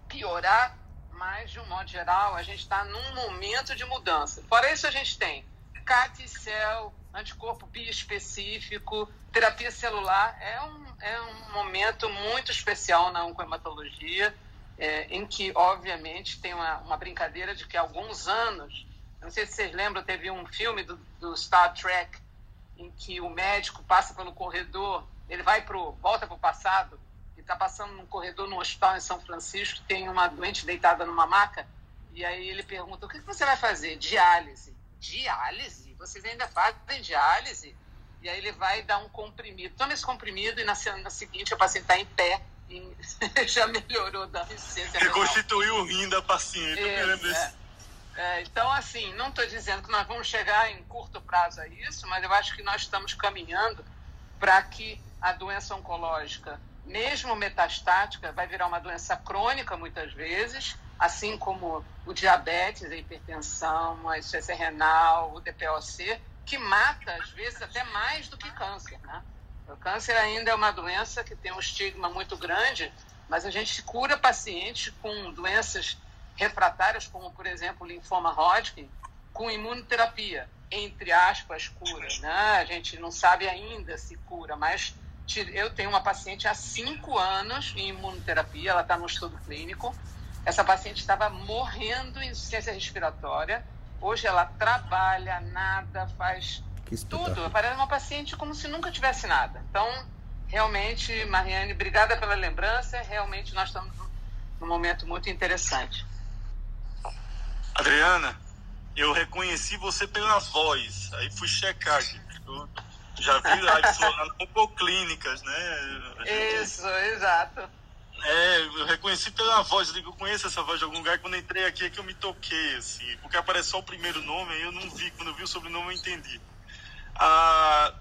piorar, mas de um modo geral a gente está num momento de mudança. Fora isso a gente tem CAT-cell, anticorpo bioespecífico, terapia celular, é um, é um momento muito especial na oncohematologia é, em que, obviamente, tem uma, uma, brincadeira de que alguns anos, não sei se vocês lembram, teve um filme do, do Star Trek em que o médico passa pelo corredor, ele vai pro, volta para o passado, e está passando num corredor no hospital em São Francisco, tem uma doente deitada numa maca, e aí ele pergunta, o que você vai fazer? Diálise. Diálise? Vocês ainda fazem diálise? E aí ele vai dar um comprimido. Toma esse comprimido e na semana seguinte a paciente está em pé, já melhorou da deficiência Reconstituiu o rim da paciente. É, é, então, assim, não estou dizendo que nós vamos chegar em curto prazo a isso, mas eu acho que nós estamos caminhando para que a doença oncológica, mesmo metastática, vai virar uma doença crônica muitas vezes, assim como o diabetes, a hipertensão, a insuficiência renal, o DPOC, que mata, às vezes, até mais do que câncer, né? O câncer ainda é uma doença que tem um estigma muito grande, mas a gente cura pacientes com doenças refratárias, como, por exemplo, o linfoma Hodgkin, com imunoterapia, entre aspas, cura. Né? A gente não sabe ainda se cura, mas eu tenho uma paciente há cinco anos em imunoterapia, ela está no estudo clínico. Essa paciente estava morrendo em insuficiência respiratória. Hoje ela trabalha, nada, faz tudo. Parece uma paciente como se nunca tivesse nada. Então, realmente, Mariane, obrigada pela lembrança. Realmente, nós estamos num momento muito interessante. Adriana, eu reconheci você pela voz. Aí fui checar aqui. Já vi lá clínicas, né? Isso, exato. É, eu reconheci pela voz, eu digo, eu conheço essa voz de algum lugar, quando entrei aqui é que eu me toquei, assim, porque apareceu o primeiro nome, aí eu não vi, quando eu vi o sobrenome eu entendi. Ah,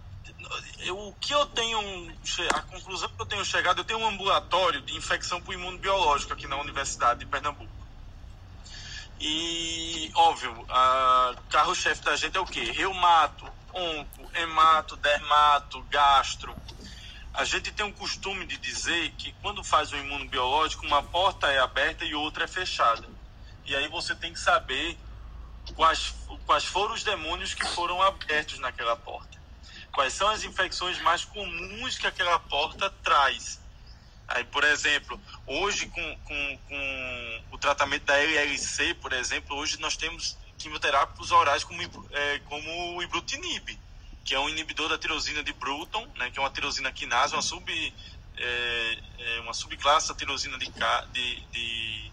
eu, o que eu tenho, a conclusão que eu tenho chegado, eu tenho um ambulatório de infecção por imunobiológico aqui na Universidade de Pernambuco. E, óbvio, a carro-chefe da gente é o quê? Reumato, onco, hemato, dermato, gastro. A gente tem um costume de dizer que quando faz um imunobiológico, uma porta é aberta e outra é fechada. E aí você tem que saber quais, quais foram os demônios que foram abertos naquela porta. Quais são as infecções mais comuns que aquela porta traz. Aí, por exemplo, hoje com, com, com o tratamento da LLC, por exemplo, hoje nós temos quimioterápicos orais como, é, como o ibrutinib, que é um inibidor da tirosina de Bruton, né, que é uma tirosina quinase, uma, sub, é, é uma subclasse da tirosina de, de, de,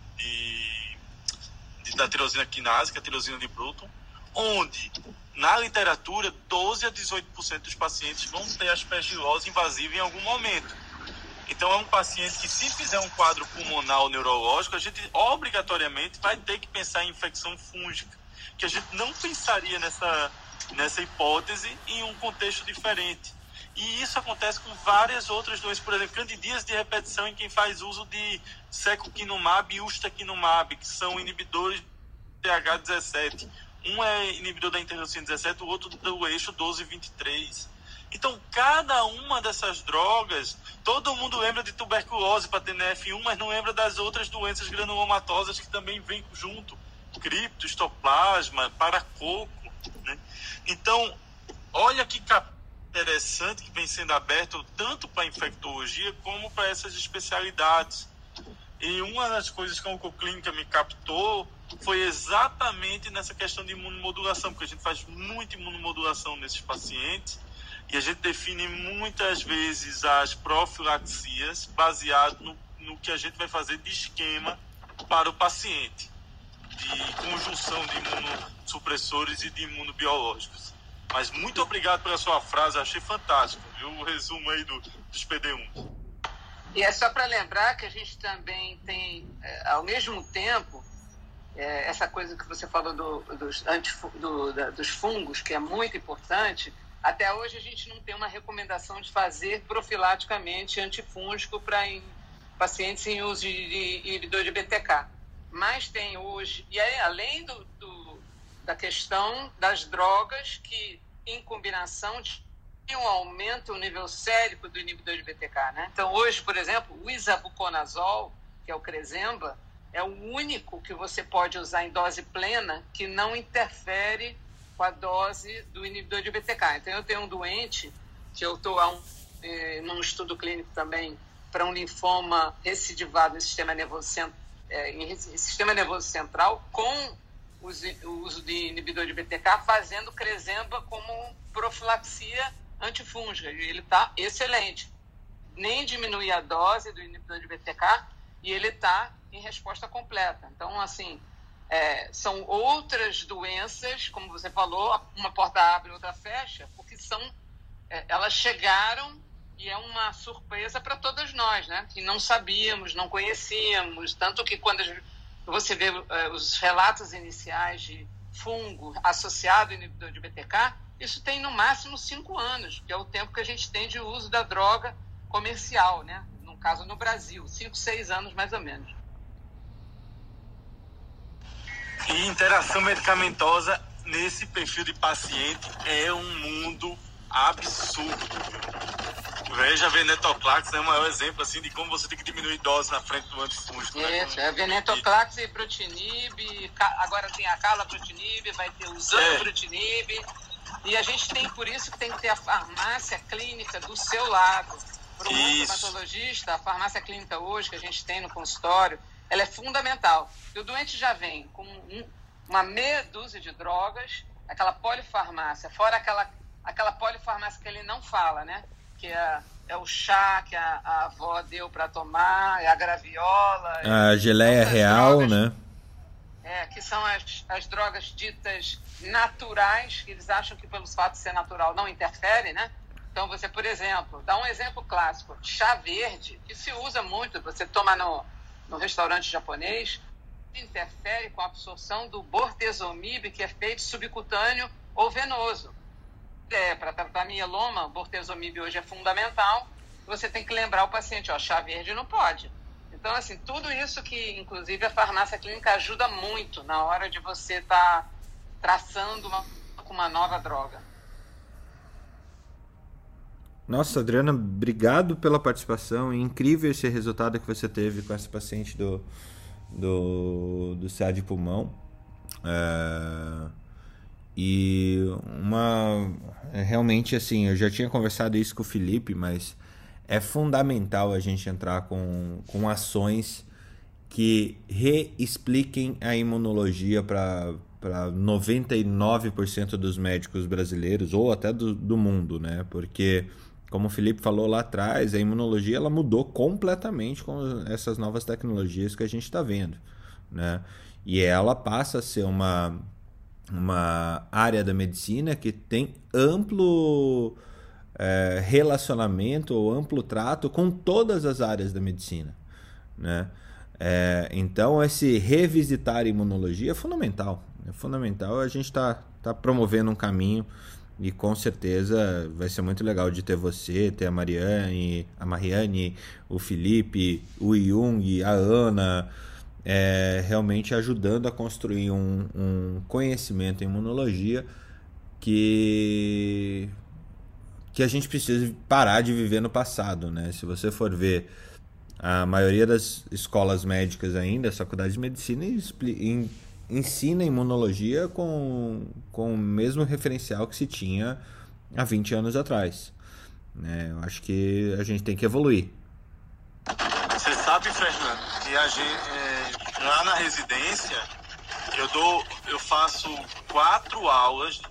de da tirosina quinase, que é a tirosina de Bruton, onde na literatura 12 a 18% dos pacientes vão ter aspergilose invasiva em algum momento. Então é um paciente que se fizer um quadro pulmonar neurológico, a gente obrigatoriamente vai ter que pensar em infecção fúngica, que a gente não pensaria nessa nessa hipótese em um contexto diferente. E isso acontece com várias outras doenças, por exemplo, candidíase de repetição em quem faz uso de secukinumab e ustakinumab, que são inibidores de TH17. Um é inibidor da interleucina 17, o outro do eixo 12-23. Então, cada uma dessas drogas, todo mundo lembra de tuberculose para TNF1, mas não lembra das outras doenças granulomatosas que também vêm junto. Cripto, histoplasma, paracoco. Né? Então, olha que interessante que vem sendo aberto tanto para infectologia como para essas especialidades. E uma das coisas que a Oncoclínica me captou foi exatamente nessa questão de imunomodulação, porque a gente faz muita imunomodulação nesses pacientes. E a gente define muitas vezes as profilaxias baseado no, no que a gente vai fazer de esquema para o paciente, de conjunção de imunossupressores e de imunobiológicos. Mas muito obrigado pela sua frase, achei fantástico, viu? O resumo aí do, dos PD1. E é só para lembrar que a gente também tem, é, ao mesmo tempo, é, essa coisa que você falou do, dos, do, da, dos fungos, que é muito importante, até hoje a gente não tem uma recomendação de fazer profilaticamente antifúngico para pacientes em uso de inibidor de BTK. Mas tem hoje, e aí, além do, do, da questão das drogas que, em combinação, um aumento no nível sérico do inibidor de BTK. Né? Então, hoje, por exemplo, o isavuconazol, que é o Cresemba, é o único que você pode usar em dose plena que não interfere com a dose do inibidor de BTK. Então, eu tenho um doente que eu estou um, eh, num estudo clínico também para um linfoma recidivado no sistema nervoso, eh, em sistema nervoso central com o uso de inibidor de BTK, fazendo Cresemba como profilaxia antifúngica. E ele está excelente. Nem diminui a dose do inibidor de BTK e ele está em resposta completa. Então, assim, é, são outras doenças, como você falou, uma porta abre, outra fecha, porque são, é, elas chegaram e é uma surpresa para todas nós, né? Que não sabíamos, não conhecíamos, tanto que quando você vê é, os relatos iniciais de fungo associado ao inibidor de BTK, isso tem no máximo cinco anos, que é o tempo que a gente tem de uso da droga comercial, né? No caso no Brasil, cinco, seis anos mais ou menos. E interação medicamentosa nesse perfil de paciente é um mundo absurdo. Veja a venetoclax é o maior exemplo assim de como você tem que diminuir dose na frente do antifúngico. Isso, né? é venetoclax e brutinib, agora tem a calabrutinib, vai ter o zanubrutinib. É. E a gente tem, por isso que tem que ter a farmácia clínica do seu lado. Para o dermatologista, a farmácia clínica hoje que a gente tem no consultório, ela é fundamental. E o doente já vem com um, uma meia dúzia de drogas, aquela polifarmácia, fora aquela, aquela polifarmácia que ele não fala, né? Que é, é o chá que a, a avó deu para tomar, é a graviola. A geleia real, drogas, né? É, que são as, as drogas ditas naturais, que eles acham que pelo fato de ser natural não interfere, né? Então você, por exemplo, dá um exemplo clássico, chá verde, que se usa muito, você toma no, no restaurante japonês, interfere com a absorção do bortezomib, que é feito subcutâneo ou venoso. É, para tratar mieloma, bortezomib hoje é fundamental. Você tem que lembrar o paciente, ó, chá verde não pode. Então, assim, tudo isso que, inclusive, a farmácia clínica ajuda muito na hora de você estar tá traçando uma, uma nova droga. Nossa, Adriana, obrigado pela participação. É incrível esse resultado que você teve com essa paciente do, do, do CA de pulmão. É, e uma. É, realmente, assim, eu já tinha conversado isso com o Felipe, mas é fundamental a gente entrar com, com ações que reexpliquem a imunologia para para 99% dos médicos brasileiros ou até do, do mundo, né? Porque, como o Felipe falou lá atrás, a imunologia ela mudou completamente com essas novas tecnologias que a gente está vendo, né? E ela passa a ser uma, uma área da medicina que tem amplo é, relacionamento ou amplo trato com todas as áreas da medicina, né? É, então, esse revisitar a imunologia é fundamental. É fundamental. A gente está tá promovendo um caminho e com certeza vai ser muito legal de ter você, ter a Mariane, a Mariane, o Felipe, o Jung, a Ana, é, realmente ajudando a construir um, um conhecimento em imunologia que que a gente precisa parar de viver no passado, né? Se você for ver a maioria das escolas médicas ainda, as faculdades de medicina ensina imunologia com, com o mesmo referencial que se tinha há 20 anos atrás. Né? Eu acho que a gente tem que evoluir. Você sabe, Fernando, que a gente, é, lá na residência eu dou, eu faço quatro aulas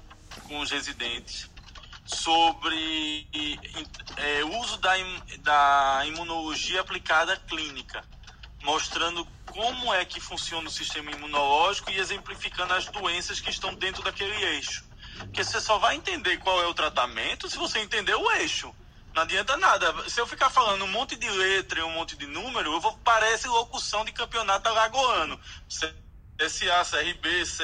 com os residentes sobre é, uso da, da imunologia aplicada clínica, mostrando como é que funciona o sistema imunológico e exemplificando as doenças que estão dentro daquele eixo. Porque você só vai entender qual é o tratamento se você entender o eixo. Não adianta nada. Se eu ficar falando um monte de letra e um monte de número, eu vou parece locução de campeonato alagoano. SA, CRB, C,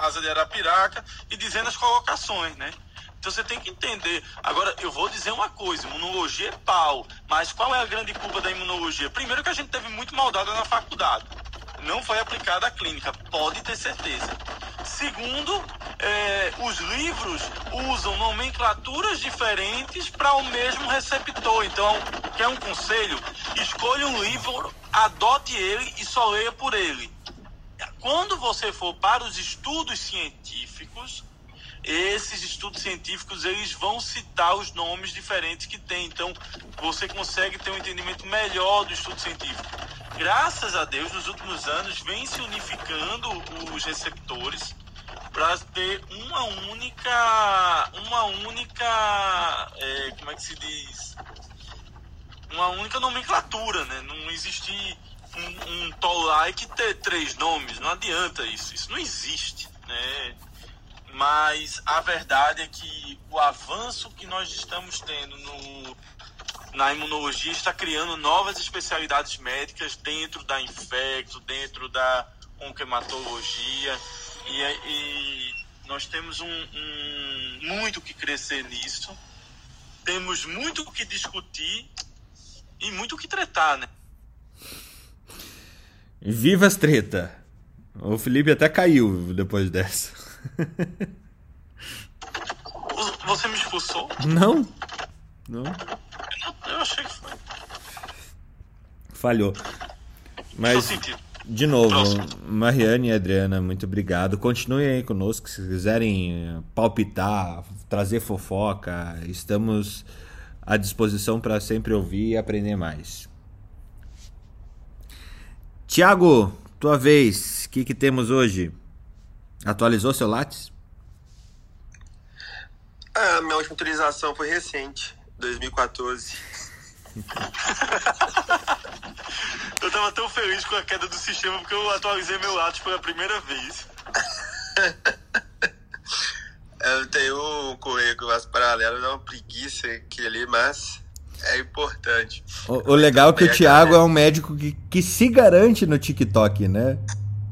Asa de Arapiraca e dizendo as colocações, né? Então você tem que entender. Agora, eu vou dizer uma coisa: imunologia é pau. Mas qual é a grande culpa da imunologia? Primeiro, que a gente teve muito maldade na faculdade. Não foi aplicada à clínica, pode ter certeza. Segundo, é, os livros usam nomenclaturas diferentes para o mesmo receptor. Então, quer um conselho? Escolha um livro, adote ele e só leia por ele. Quando você for para os estudos científicos, esses estudos científicos eles vão citar os nomes diferentes que tem. Então, você consegue ter um entendimento melhor do estudo científico. Graças a Deus, nos últimos anos, vem se unificando os receptores para ter uma única, uma única, é, como é que se diz, uma única nomenclatura, né? Não existir um, um Tolai ter três nomes, não adianta isso, isso não existe, né? Mas a verdade é que o avanço que nós estamos tendo no, na imunologia está criando novas especialidades médicas dentro da infecto, dentro da onquematologia e, e nós temos um, um, muito que crescer nisso, temos muito que discutir e muito que tretar, né? Viva as treta! O Felipe até caiu depois dessa. Você me expulsou? Não. Não. Eu achei que foi. Falhou. Mas, de novo, Próximo. Mariane e Adriana, muito obrigado. Continuem aí conosco. Se quiserem eh, palpitar, trazer fofoca, estamos à disposição para sempre ouvir e aprender mais. Tiago, tua vez. O que, que temos hoje? Atualizou seu Lattes? Ah, minha última atualização foi recente, 2014. eu tava tão feliz com a queda do sistema porque eu atualizei meu Lattes pela primeira vez. eu tenho um currículo as paralelas, dá uma preguiça aquilo ali, mas é importante. O, o legal é que o Thiago é um médico que, que se garante no TikTok, né?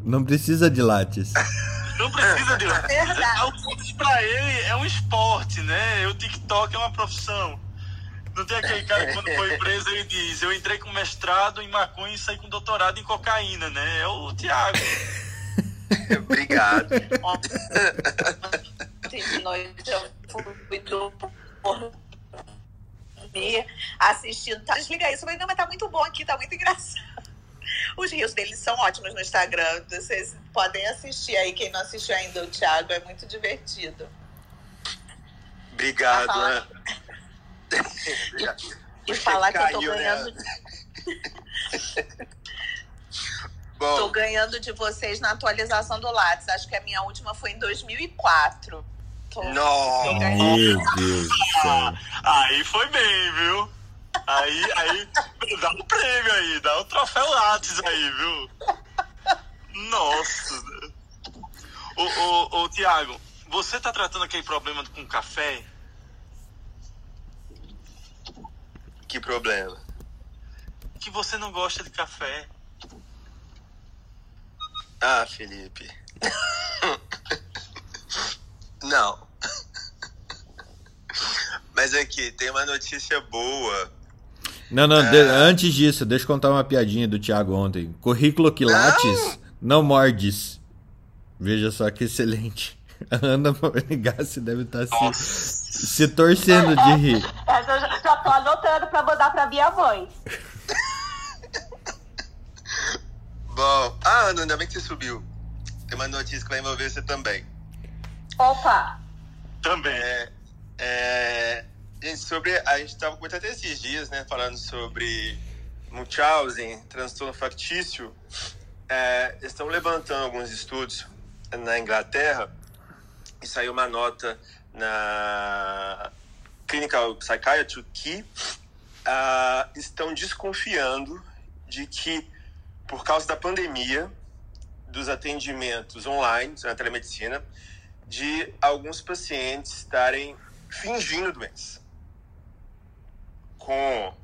Não precisa de Lattes. Não precisa de Verdade. Pra ele é um esporte, né? O TikTok é uma profissão. Não tem aquele cara que quando foi preso ele diz: Eu entrei com mestrado em maconha e saí com doutorado em cocaína, né? É o Thiago. Obrigado. assistindo. Tá, desliga isso. Eu falei, não, mas tá muito bom aqui, tá muito engraçado. Os rios deles são ótimos no Instagram. Vocês podem assistir aí. Quem não assistiu ainda o Thiago, é muito divertido. Obrigado, né? E, e falar que eu tô ganhando. Né? Bom. Tô ganhando de vocês na atualização do Lattes. Acho que a minha última foi em 2004. Tô... Nossa! Meu Deus do céu. Aí foi bem, viu? Aí, aí, dá um prêmio aí, dá um troféu Lattes aí, viu? Nossa. Ô, ô, ô, Tiago, você tá tratando aquele problema com café? Que problema? Que você não gosta de café. Ah, Felipe. não. Mas aqui, tem uma notícia boa não, não, de, é. antes disso, deixa eu contar uma piadinha do Thiago ontem. Currículo quilates, não, não mordes. Veja só que excelente. A Ana Monegassi deve estar tá se, se torcendo de rir. Essa eu já, já tô anotando pra mandar pra minha mãe. Bom, ah, Ana, ainda bem que você subiu. Tem uma notícia que vai envolver você também. Opa! Também. É, é, Sobre. A gente estava comentando esses dias, né? Falando sobre Munchausen, transtorno factício. É, estão levantando alguns estudos na Inglaterra e saiu uma nota na Clinical Psychiatry que uh, estão desconfiando de que, por causa da pandemia, dos atendimentos online, na telemedicina, de alguns pacientes estarem fingindo doença. Com,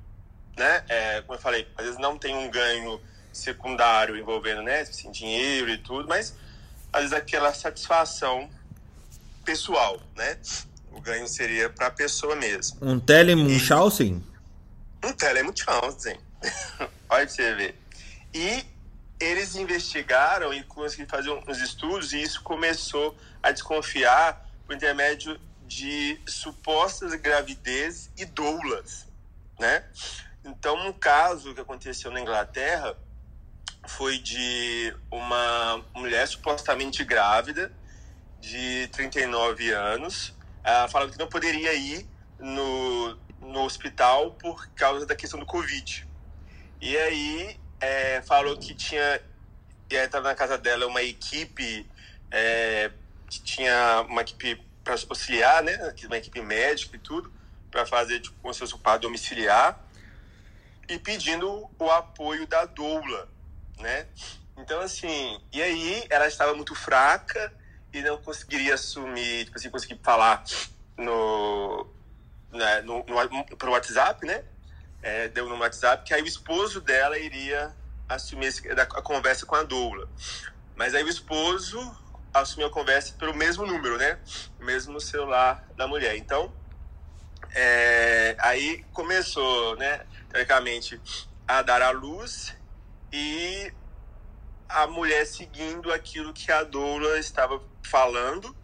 né, é, como eu falei, às vezes não tem um ganho secundário envolvendo, né, assim, dinheiro e tudo, mas às vezes aquela satisfação pessoal, né? O ganho seria para a pessoa mesmo. Um telemunchausen? Um telemunchausen. Olha pra você ver. E eles investigaram e conseguiram fazer uns estudos e isso começou a desconfiar por intermédio de supostas gravidez e doulas, né? Então, um caso que aconteceu na Inglaterra foi de uma mulher supostamente grávida de 39 anos, falava que não poderia ir no, no hospital por causa da questão do Covid. E aí é, falou que tinha estava na casa dela uma equipe é, que tinha uma equipe para auxiliar, né, uma equipe médica e tudo, para fazer tipo, como se fosse um domiciliar e pedindo o apoio da doula, né? Então assim, e aí ela estava muito fraca e não conseguiria assumir, tipo assim, conseguir falar no, né, no, no, pro WhatsApp, né? É, deu no WhatsApp que aí o esposo dela iria assumir esse, a conversa com a doula. Mas aí o esposo assumiu a conversa pelo mesmo número, né? Mesmo celular da mulher. Então, é, aí começou, né, teoricamente, a dar à luz e a mulher seguindo aquilo que a doula estava falando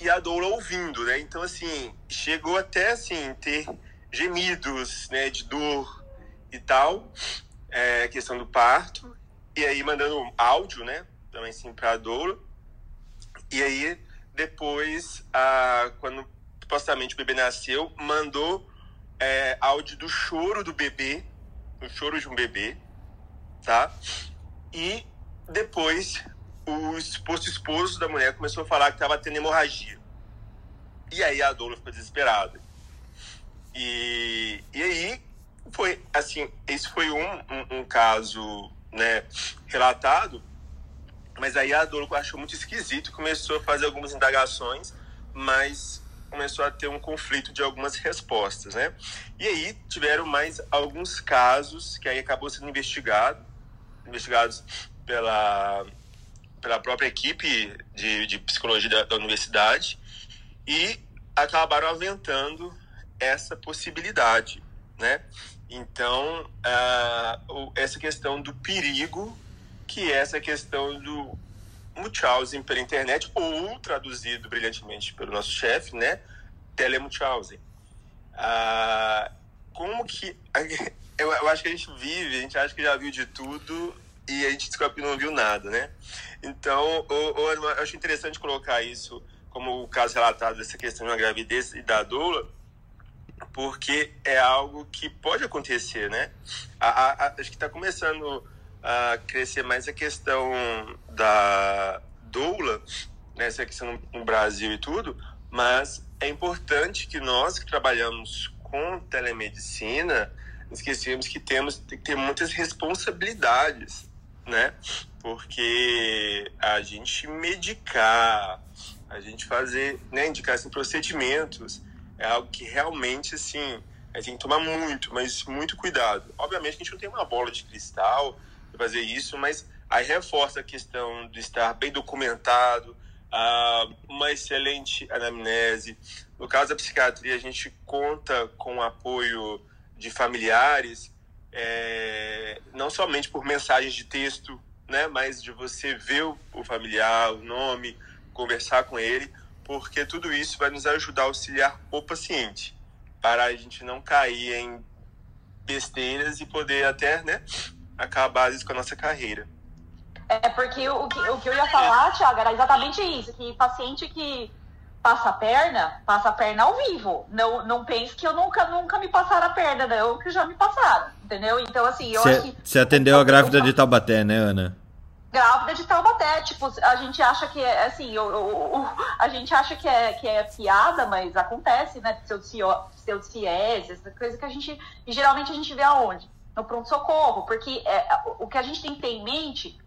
e a doula ouvindo, né? Então, assim, chegou até, assim, ter gemidos, né, de dor e tal, é, questão do parto, e aí mandando áudio, né, também, assim, pra doula. E aí, depois, a, quando supostamente o bebê nasceu, mandou é, áudio do choro do bebê, o choro de um bebê, tá? E depois o suposto esposo da mulher começou a falar que estava tendo hemorragia. E aí a doula ficou desesperada. E, e aí foi assim, esse foi um, um, um caso né, relatado, mas aí a doula achou muito esquisito, começou a fazer algumas indagações, mas começou a ter um conflito de algumas respostas, né? E aí tiveram mais alguns casos que aí acabou sendo investigado, investigados pela pela própria equipe de, de psicologia da, da universidade e acabaram aventando essa possibilidade, né? Então, uh, essa questão do perigo, que é essa questão do Munchausen pela internet, ou traduzido brilhantemente pelo nosso chefe, né? Telemunchausen. Uh, como que... Eu, eu acho que a gente vive, a gente acha que já viu de tudo e a gente descobre que não viu nada, né? Então, eu, acho interessante colocar isso como o caso relatado dessa questão da gravidez e da doula, porque é algo que pode acontecer, né? A, a, a, acho que está começando a crescer mais a questão da doula, né? essa questão no Brasil e tudo, mas é importante que nós que trabalhamos com telemedicina, esquecemos que temos que ter muitas responsabilidades né? Porque a gente medicar, a gente fazer, né, indicar assim, procedimentos é algo que realmente, assim, a gente tem que tomar muito, mas muito cuidado. Obviamente que a gente não tem uma bola de cristal fazer isso, mas aí reforça a questão de estar bem documentado, uma excelente anamnese. No caso da psiquiatria, a gente conta com o apoio de familiares é, não somente por mensagens de texto, né, mas de você ver o familiar, o nome, conversar com ele, porque tudo isso vai nos ajudar a auxiliar o paciente, para a gente não cair em besteiras e poder até né, acabar com a nossa carreira. É porque o que, o que eu ia falar, Thiago, era exatamente isso, que paciente que passa a perna, passa a perna ao vivo. Não, não pense que eu nunca, nunca me passaram a perna, não, que já me passaram, entendeu? Então, assim, eu cê, acho que. Você atendeu a grávida de Taubaté, né, Ana? grávida de Taubaté. Tipo, a gente acha que é assim, o, o, o, a gente acha que é, que é piada, mas acontece, né? Pseudociese, essa coisa que a gente. E geralmente a gente vê aonde? No pronto-socorro, porque é, o que a gente tem que ter em mente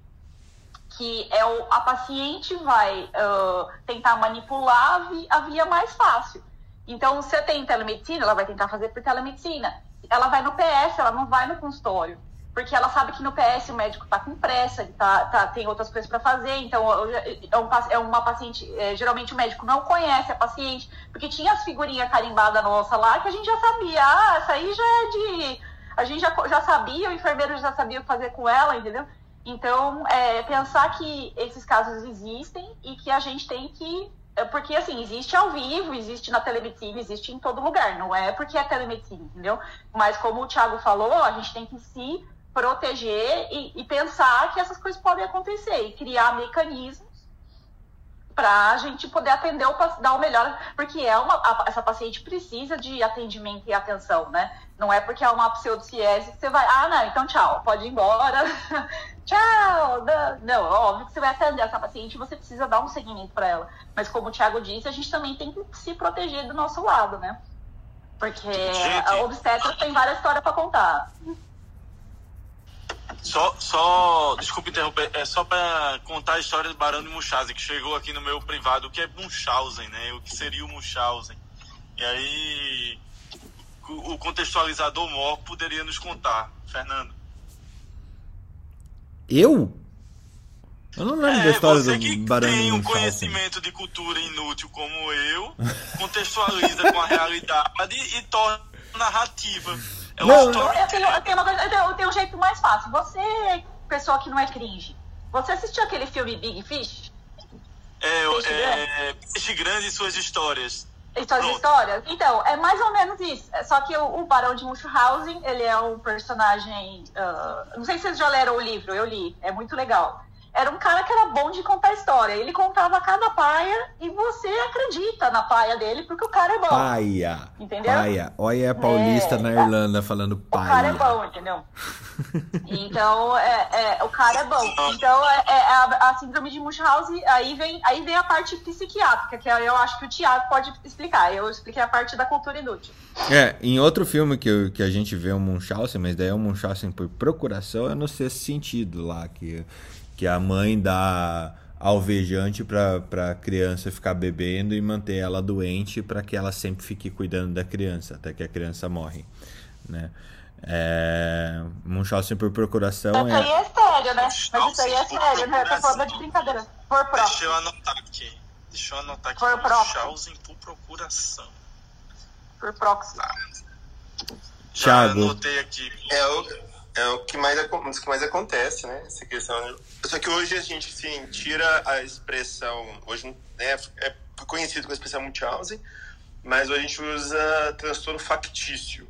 que é o, a paciente vai uh, tentar manipular a, vi, a via mais fácil. Então, se tem telemedicina, ela vai tentar fazer por telemedicina. Ela vai no PS, ela não vai no consultório porque ela sabe que no PS o médico está com pressa, tá, tá, tem outras coisas para fazer, então é, um, é uma paciente, é, geralmente o médico não conhece a paciente, porque tinha as figurinhas carimbadas nossa lá que a gente já sabia, ah, essa aí já é de. A gente já, já sabia, o enfermeiro já sabia o que fazer com ela, entendeu? Então, é, pensar que esses casos existem e que a gente tem que. É, porque, assim, existe ao vivo, existe na telemedicina, existe em todo lugar. Não é porque é telemedicina, entendeu? Mas, como o Thiago falou, a gente tem que se proteger e, e, pensar que essas coisas podem acontecer e criar mecanismos para a gente poder atender o dar o melhor, porque é uma a, essa paciente precisa de atendimento e atenção, né? Não é porque é uma pseudociese que você vai, ah, não, então tchau, pode ir embora, tchau. Não, não, óbvio que você vai atender essa paciente, você precisa dar um seguimento para ela. Mas como o Thiago disse, a gente também tem que se proteger do nosso lado, né? Porque gente. a obstetra tem várias histórias para contar. Só, só, desculpa interromper, é só para contar a história do Barão de Munchausen, que chegou aqui no meu privado, o que é Munchausen, né? O que seria o Munchausen. E aí, o contextualizador mor poderia nos contar, Fernando. Eu? Eu não lembro é, da história você do que Barão tem um conhecimento de cultura inútil como eu, contextualiza com a realidade e torna narrativa. É não, eu, tenho, eu, tenho coisa, eu, tenho, eu tenho um jeito mais fácil. Você, pessoa que não é cringe, você assistiu aquele filme Big Fish? É, Peixe, é, grande? Peixe Grande e suas histórias. E suas Pronto. histórias? Então, é mais ou menos isso. Só que o, o Barão de Munchausen, ele é um personagem... Uh, não sei se vocês já leram o livro, eu li. É muito legal era um cara que era bom de contar história. Ele contava cada paia e você acredita na paia dele porque o cara é bom. Paia. Entendeu? Paia. Olha a paulista é, na Irlanda falando paia. O cara é bom, entendeu? então, é, é, o cara é bom. Então, é, é a, a, síndrome de Munchausen, aí vem, aí vem a parte psiquiátrica, que eu acho que o Tiago pode explicar. Eu expliquei a parte da cultura inútil. É, em outro filme que, que a gente vê o Munchausen, mas daí é o Munchausen por procuração, é no sexto sentido lá, que que a mãe dá alvejante para a criança ficar bebendo e manter ela doente para que ela sempre fique cuidando da criança até que a criança morre, né? É, Munchausen por procuração isso é... aí é sério, né? Mas isso aí é sério, né? Tá falando de brincadeira. Por pró. Deixa eu anotar aqui. Deixa eu anotar aqui. Por Munchausen por procuração. Por proxy. Tá. Já anotei aqui. É o é o que mais, o que mais acontece, né? Essa questão. Só que hoje a gente, sim, tira a expressão. Hoje né, é conhecido com a expressão Munchausen, mas hoje a gente usa transtorno factício.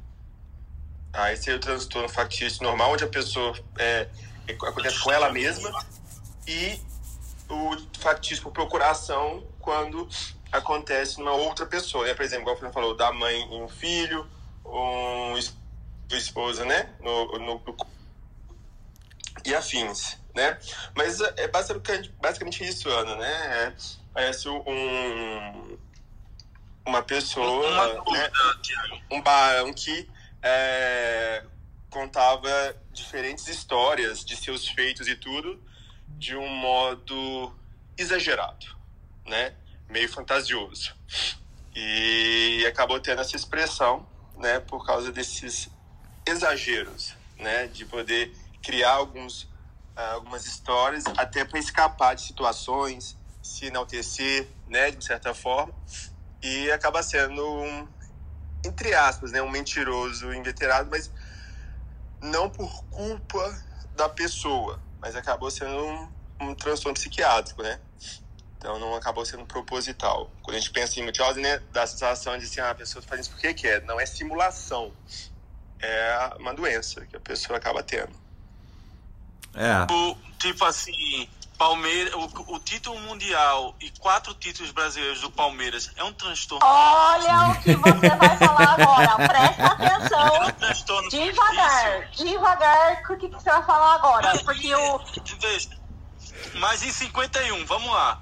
Ah, esse é o transtorno factício normal, onde a pessoa é, é, acontece com ela mesma, e o factício por procuração, quando acontece numa outra pessoa. Né? Por exemplo, igual você falou, da mãe em um filho, um esposa, né? No, no, no, e afins, né? Mas é basicamente, basicamente isso, Ana, né? É, parece um, uma pessoa, uma né? um barão que é, contava diferentes histórias de seus feitos e tudo de um modo exagerado, né? Meio fantasioso. E acabou tendo essa expressão, né? Por causa desses exageros, né? De poder criar alguns, uh, algumas histórias até para escapar de situações, se enaltecer, né? De certa forma. E acaba sendo um, entre aspas, né? Um mentiroso inveterado, mas não por culpa da pessoa, mas acabou sendo um, um transtorno psiquiátrico, né? Então não acabou sendo proposital. Quando a gente pensa em mutiose, né, dá a sensação de assim, ah, a pessoa está fazendo isso porque quer. Não é simulação é uma doença que a pessoa acaba tendo. É. O, tipo assim, Palmeiras, o, o, título mundial e quatro títulos brasileiros do Palmeiras é um transtorno. Olha o que você vai falar agora. Presta atenção. É um transtorno devagar, difícil. devagar. O que, que você vai falar agora? Porque o. Veja, Mas em 51, vamos lá.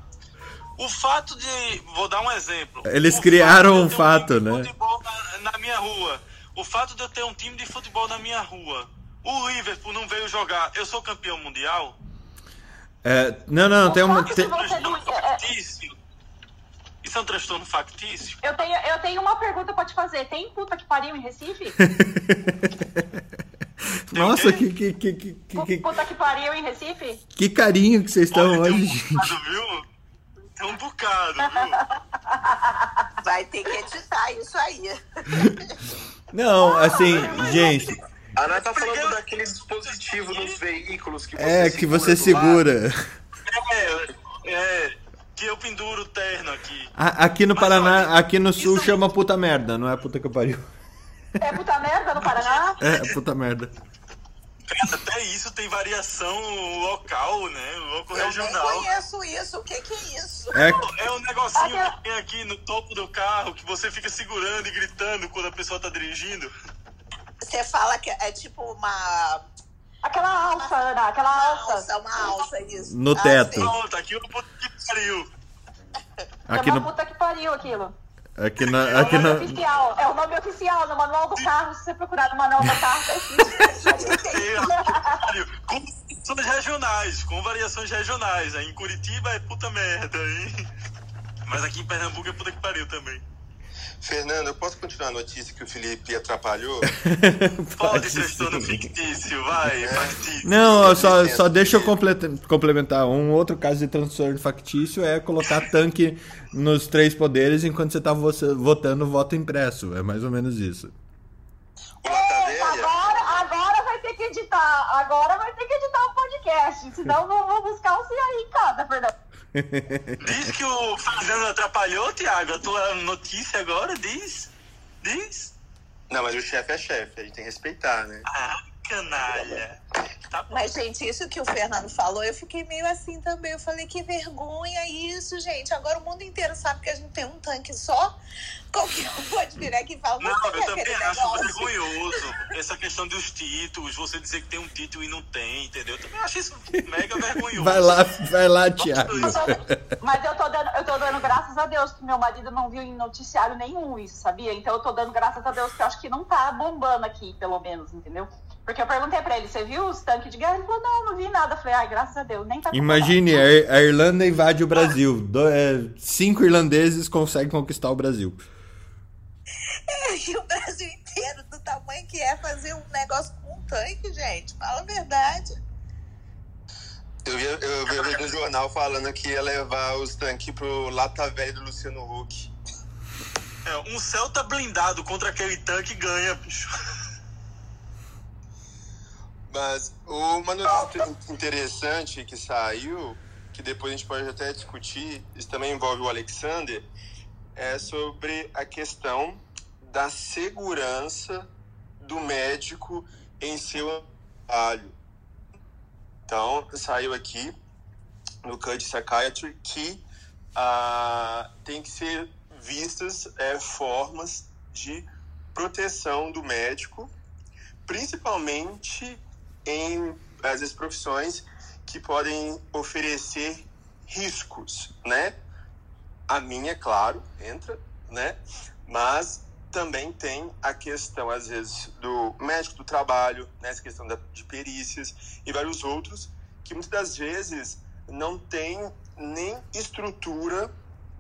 O fato de. Vou dar um exemplo. Eles O criaram fato um eu fato, né? futebol Na, na minha rua. O fato de eu ter um time de futebol na minha rua. O Liverpool não veio jogar. Eu sou campeão mundial? É, não, não, tem uma. tem- não- é- é- factício. Isso é um transtorno factício? Eu tenho, eu tenho uma pergunta pra te fazer. Tem puta que pariu em Recife? Nossa, que, que, que, que, Puta que pariu em Recife? que carinho que vocês estão Olha, tem um hoje, gente. bocado, viu? Tem um bocado, viu? Vai ter que editar isso aí. Não, assim, gente, A Ana tá falando daquele dispositivo nos veículos que você é que você segura. É, é. Que eu penduro o terno aqui. A- Aqui no Mas, Paraná, olha, aqui no sul isso- chama puta merda, não é puta que pariu. É puta merda no Paraná? É puta merda. Até isso tem variação local, né? Local Eu nem regional. conheço isso. O que, que é isso? É, É um negocinho Aquela- que tem aqui no topo do carro que você fica segurando e gritando quando a pessoa tá dirigindo. Você fala que é tipo uma, Aquela alça, Ana, aquela uma alça. alça, uma alça, isso. No Ah, teto. Pronto, aqui o puto que pariu. aqui é uma no, puta que pariu aquilo. Aqui na, É aqui o nome na, oficial. É o nome oficial no manual do carro. Se você procurar no manual do carro, tá. É. Com variações regionais, com variações regionais. Aí em Curitiba é puta merda, hein? Mas aqui em Pernambuco é puta que pariu também. Fernando, eu posso continuar a notícia que o Felipe atrapalhou? Pode, sim. transtorno fictício, vai, factício. Não, só, só deixa eu complementar. Um outro caso de transtorno factício é colocar tanque nos três poderes enquanto você tá vo- votando voto impresso. É mais ou menos isso. O Lata Velha? Agora, agora vai ter que editar. Agora vai ter que editar o podcast. Senão não vou buscar o CIA aí em casa, Fernando. Diz que o Fernando atrapalhou, Tiago. A tua notícia agora diz. Diz. Não, mas o chefe é chefe, a gente tem que respeitar, né? Ah, canalha. Tá. Mas, gente, isso que o Fernando falou, eu fiquei meio assim também. Eu falei, que vergonha isso, gente. Agora o mundo inteiro sabe que a gente tem um tanque só. Qualquer um pode vir aqui e falar, Não, "Você eu quer também acho negócio?" vergonhoso essa questão dos títulos, você dizer que tem um título e não tem, entendeu? Eu também acho isso mega vergonhoso. Vai lá, vai lá, Thiago. Mas eu tô, dando, eu tô dando graças a Deus que meu marido não viu em noticiário nenhum isso, sabia? Então eu tô dando graças a Deus que eu acho que não tá bombando aqui, pelo menos, entendeu? Porque eu perguntei pra ele, você viu os tanques de guerra? Ele falou, não, não vi nada. Eu falei, ai, graças a Deus, nem tá Imagine, a a Irlanda invade o Brasil. Do- é, cinco irlandeses conseguem conquistar o Brasil. E o Brasil inteiro, do tamanho que é, fazer um negócio com um tanque, gente. Fala a verdade. Eu vi, eu vi, no jornal falando que ia levar os tanques pro Lata Velha do Luciano Huck. É, um Celta blindado contra aquele tanque ganha, bicho. Mas uma notícia interessante que saiu, que depois a gente pode até discutir, isso também envolve o Alexander, é sobre a questão da segurança do médico em seu trabalho. Então, saiu aqui no Code Psychiatry que ah, tem que ser vistas eh, formas de proteção do médico, principalmente em às vezes profissões que podem oferecer riscos, né? A minha, claro, entra, né? Mas também tem a questão às vezes do médico do trabalho, né? Essa questão da, de perícias e vários outros que muitas das vezes não tem nem estrutura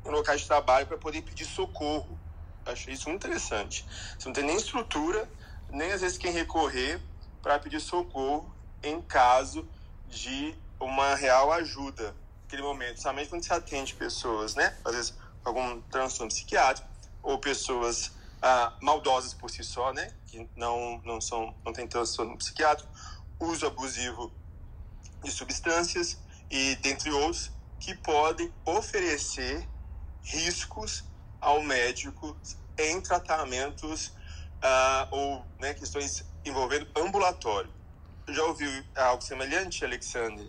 no local de trabalho para poder pedir socorro. Achei isso muito interessante. Você não tem nem estrutura, nem às vezes quem recorrer para pedir socorro em caso de uma real ajuda naquele momento, somente quando se atende pessoas, né? Às vezes com algum transtorno psiquiátrico ou pessoas ah, maldosas por si só, né? Que não não são não tem transtorno psiquiátrico, uso abusivo de substâncias e dentre outros que podem oferecer riscos ao médico em tratamentos ah, ou né, questões envolvendo ambulatório. Já ouviu algo semelhante, Alexander?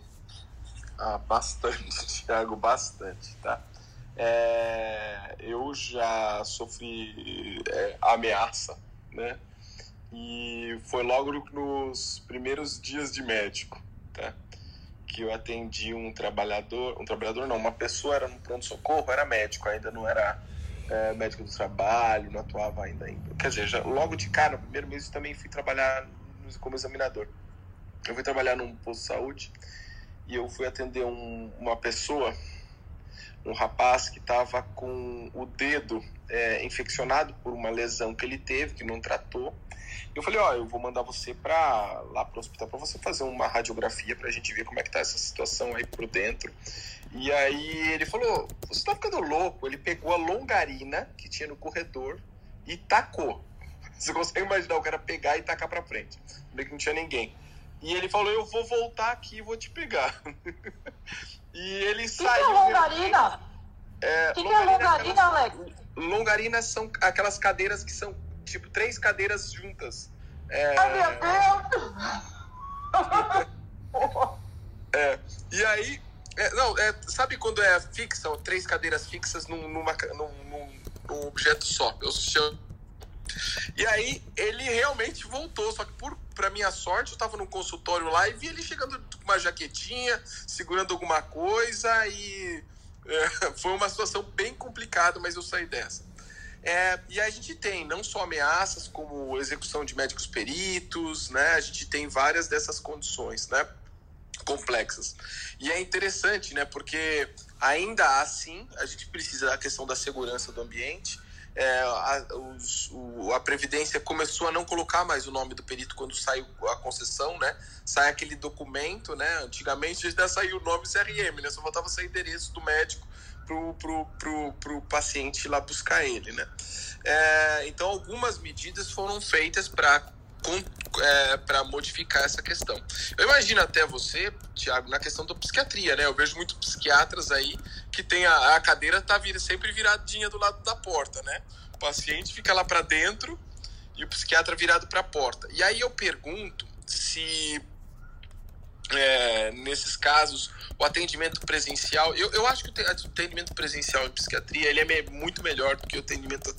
Ah, bastante, Thiago, bastante, tá? É, eu já sofri é, ameaça, né? E foi logo nos primeiros dias de médico, tá? que eu atendi um trabalhador, um trabalhador não, uma pessoa era no pronto-socorro, era médico, ainda não era é, médico do trabalho, não atuava ainda. ainda. Quer dizer, já, logo de cara, no primeiro mês, também fui trabalhar como examinador. Eu fui trabalhar num posto de saúde e eu fui atender um, uma pessoa, um rapaz que estava com o dedo é, infeccionado por uma lesão que ele teve, que não tratou. Eu falei, ó, oh, eu vou mandar você para lá para o hospital para você fazer uma radiografia para a gente ver como é que tá essa situação aí por dentro. E aí ele falou, você tá ficando louco. Ele pegou a longarina que tinha no corredor e tacou. Você consegue imaginar o cara pegar e tacar para frente? Falei que não tinha ninguém. E ele falou, eu vou voltar aqui e vou te pegar. e ele que saiu. Que é longarina? É, que, que é longarina, Alex? Longarinas são aquelas cadeiras que são tipo três cadeiras juntas. É... Ai, meu Deus! é, e aí, é, não, é, sabe quando é fixa, três cadeiras fixas num, numa, num, num, num objeto só? Eu chamo. E aí ele realmente voltou, só que por para minha sorte, eu estava num consultório lá e vi ele chegando com uma jaquetinha, segurando alguma coisa e é, foi uma situação bem complicada, mas eu saí dessa. É, e a gente tem não só ameaças, como execução de médicos peritos, né? A gente tem várias dessas condições, né? Complexas. E é interessante, né? Porque ainda assim a gente precisa da questão da segurança do ambiente. É, a, os, o, a Previdência começou a não colocar mais o nome do perito quando saiu a concessão, né? Sai aquele documento, né? Antigamente já saiu o nome CRM, né? Só faltava ser endereço do médico pro, pro, pro, pro paciente lá buscar ele, né? É, então, algumas medidas foram feitas para é, para modificar essa questão. Eu imagino até você, Tiago, na questão da psiquiatria, né? Eu vejo muitos psiquiatras aí que tem a, a cadeira tá vir, sempre viradinha do lado da porta, né? O paciente fica lá para dentro e o psiquiatra virado para a porta. E aí eu pergunto se é, nesses casos o atendimento presencial, eu, eu acho que o atendimento presencial em psiquiatria ele é muito melhor do que o atendimento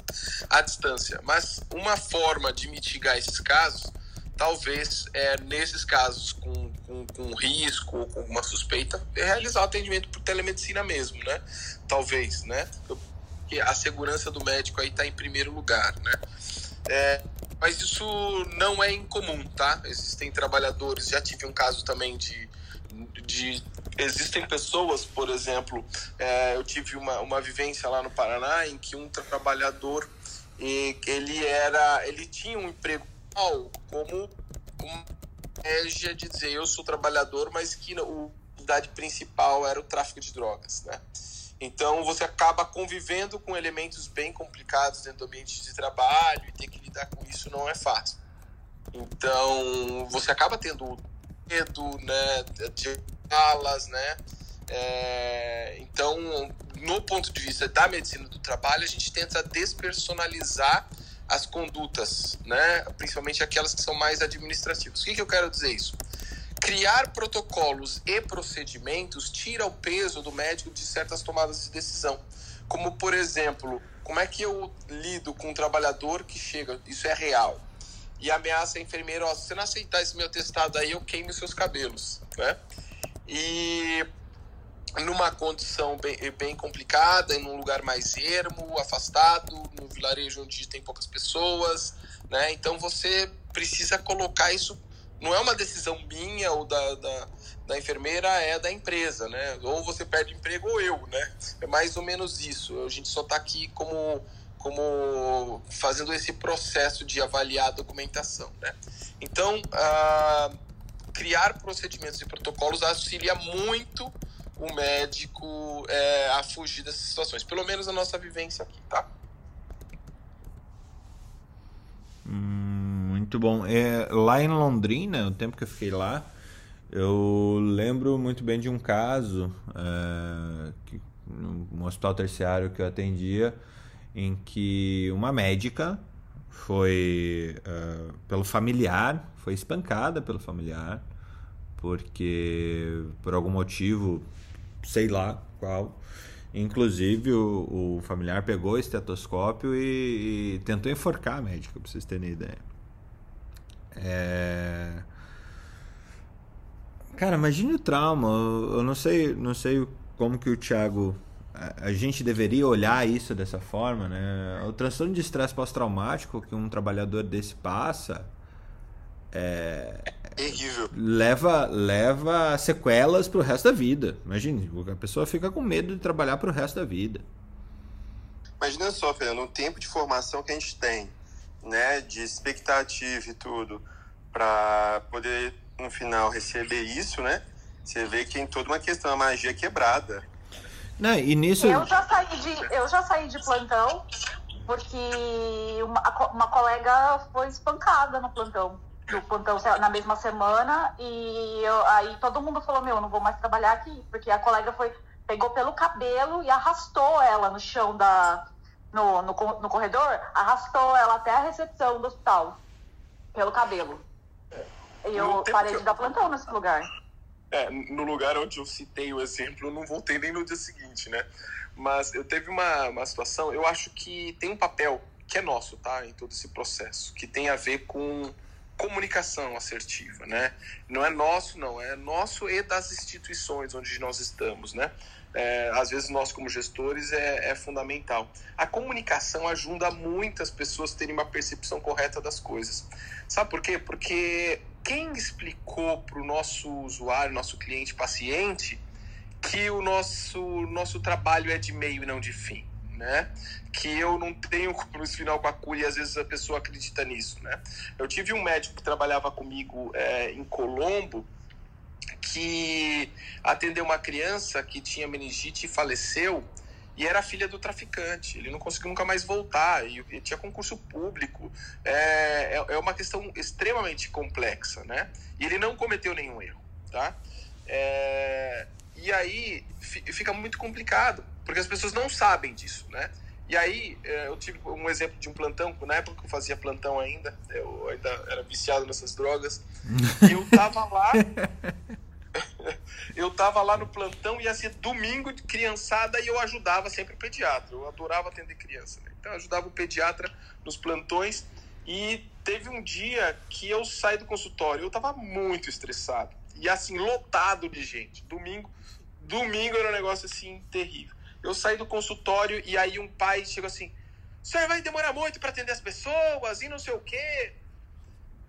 à distância. Mas uma forma de mitigar esses casos, talvez é, nesses casos com, com, com risco ou com uma suspeita, é realizar o atendimento por telemedicina mesmo, né? Talvez, né? Porque a segurança do médico aí está em primeiro lugar, né? É, mas isso não é incomum, tá? Existem trabalhadores, já tive um caso também de, de existem pessoas, por exemplo, é, eu tive uma, uma vivência lá no Paraná em que um trabalhador ele era, ele tinha um emprego como uma estratégia de dizer eu sou trabalhador, mas que a atividade principal era o tráfico de drogas, né? Então você acaba convivendo com elementos bem complicados dentro do ambiente de trabalho e ter que lidar com isso não é fácil. Então você acaba tendo medo, né, de alas, né? É, então, no ponto de vista da medicina do trabalho, a gente tenta despersonalizar as condutas, né? Principalmente aquelas que são mais administrativas. O que, que eu quero dizer isso? Criar protocolos e procedimentos tira o peso do médico de certas tomadas de decisão. Como, por exemplo, como é que eu lido com um trabalhador que chega, isso é real, e ameaça a enfermeira, ó, se você não aceitar esse meu testado aí, eu queimo seus cabelos, né? E numa condição bem, bem complicada, em um lugar mais ermo, afastado, num vilarejo onde tem poucas pessoas, né? Então você precisa colocar isso não é uma decisão minha ou da, da, da, enfermeira, é da empresa, né? Ou você perde emprego ou eu, né? É mais ou menos isso. A gente só está aqui como, como fazendo esse processo de avaliar a documentação, né? Então, ah, criar procedimentos e protocolos auxilia muito o médico é, a fugir dessas situações. Pelo menos a nossa vivência aqui, tá? Hum muito bom. É, lá em Londrina, o tempo que eu fiquei lá, eu lembro muito bem de um caso, é, que, no hospital terciário que eu atendia, em que uma médica foi é, pelo familiar, foi espancada pelo familiar, porque por algum motivo, sei lá qual, Inclusive, o, o, familiar pegou o estetoscópio e, e, tentou enforcar a médica, pra vocês terem ideia. É... Cara, imagine o trauma. Eu não sei, não sei como que o Thiago a gente deveria olhar isso dessa forma, né? O transtorno de estresse pós-traumático que um trabalhador desse passa é, terrível. Leva, leva sequelas pro resto da vida. Imagine, a pessoa fica com medo de trabalhar pro resto da vida. Imagina só, Fernando, o tempo de formação que a gente tem, né, de expectativa e tudo, para poder no final receber isso, né? Você vê que tem toda uma questão, a magia quebrada. Não, e nisso... Eu já saí de, eu já saí de plantão porque uma, uma colega foi espancada no plantão. No plantão na mesma semana e eu, aí todo mundo falou, meu, eu não vou mais trabalhar aqui, porque a colega foi, pegou pelo cabelo e arrastou ela no chão da. No, no, no corredor, arrastou ela até a recepção do hospital. Pelo cabelo. E eu parei de dar plantão nesse lugar. É, no lugar onde eu citei o exemplo, eu não voltei nem no dia seguinte, né? Mas eu teve uma, uma situação, eu acho que tem um papel que é nosso, tá? Em todo esse processo, que tem a ver com comunicação assertiva, né? Não é nosso, não, é nosso e das instituições onde nós estamos, né? É, às vezes nós como gestores é, é, fundamental. A comunicação ajuda muitas pessoas a terem uma percepção correta das coisas. Sabe por quê? Porque quem explicou para o nosso usuário, nosso cliente, paciente, que o nosso, nosso trabalho é de meio e não de fim? Né? Que eu não tenho compromisso final com a cura e às vezes a pessoa acredita nisso, né? Eu tive um médico que trabalhava comigo é, em Colombo que atendeu uma criança que tinha meningite e faleceu e era filha do traficante. Ele não conseguiu nunca mais voltar e, e tinha concurso público. É, é, é, uma questão extremamente complexa, né? E ele não cometeu nenhum erro, tá? É, e aí fica muito complicado, porque as pessoas não sabem disso, né? E aí, é, eu tive um exemplo de um plantão, na época que eu fazia plantão ainda, eu ainda era viciado nessas drogas, e eu tava lá eu tava lá no plantão, ia ser domingo de criançada e eu ajudava sempre o pediatra. Eu adorava atender criança. Né? Então eu ajudava o pediatra nos plantões e teve um dia que eu saí do consultório, eu tava muito estressado. E assim, lotado de gente. Domingo, domingo era um negócio assim terrível. Eu saí do consultório e aí um pai chegou assim: "O senhor vai demorar muito para atender as pessoas e não sei o quê".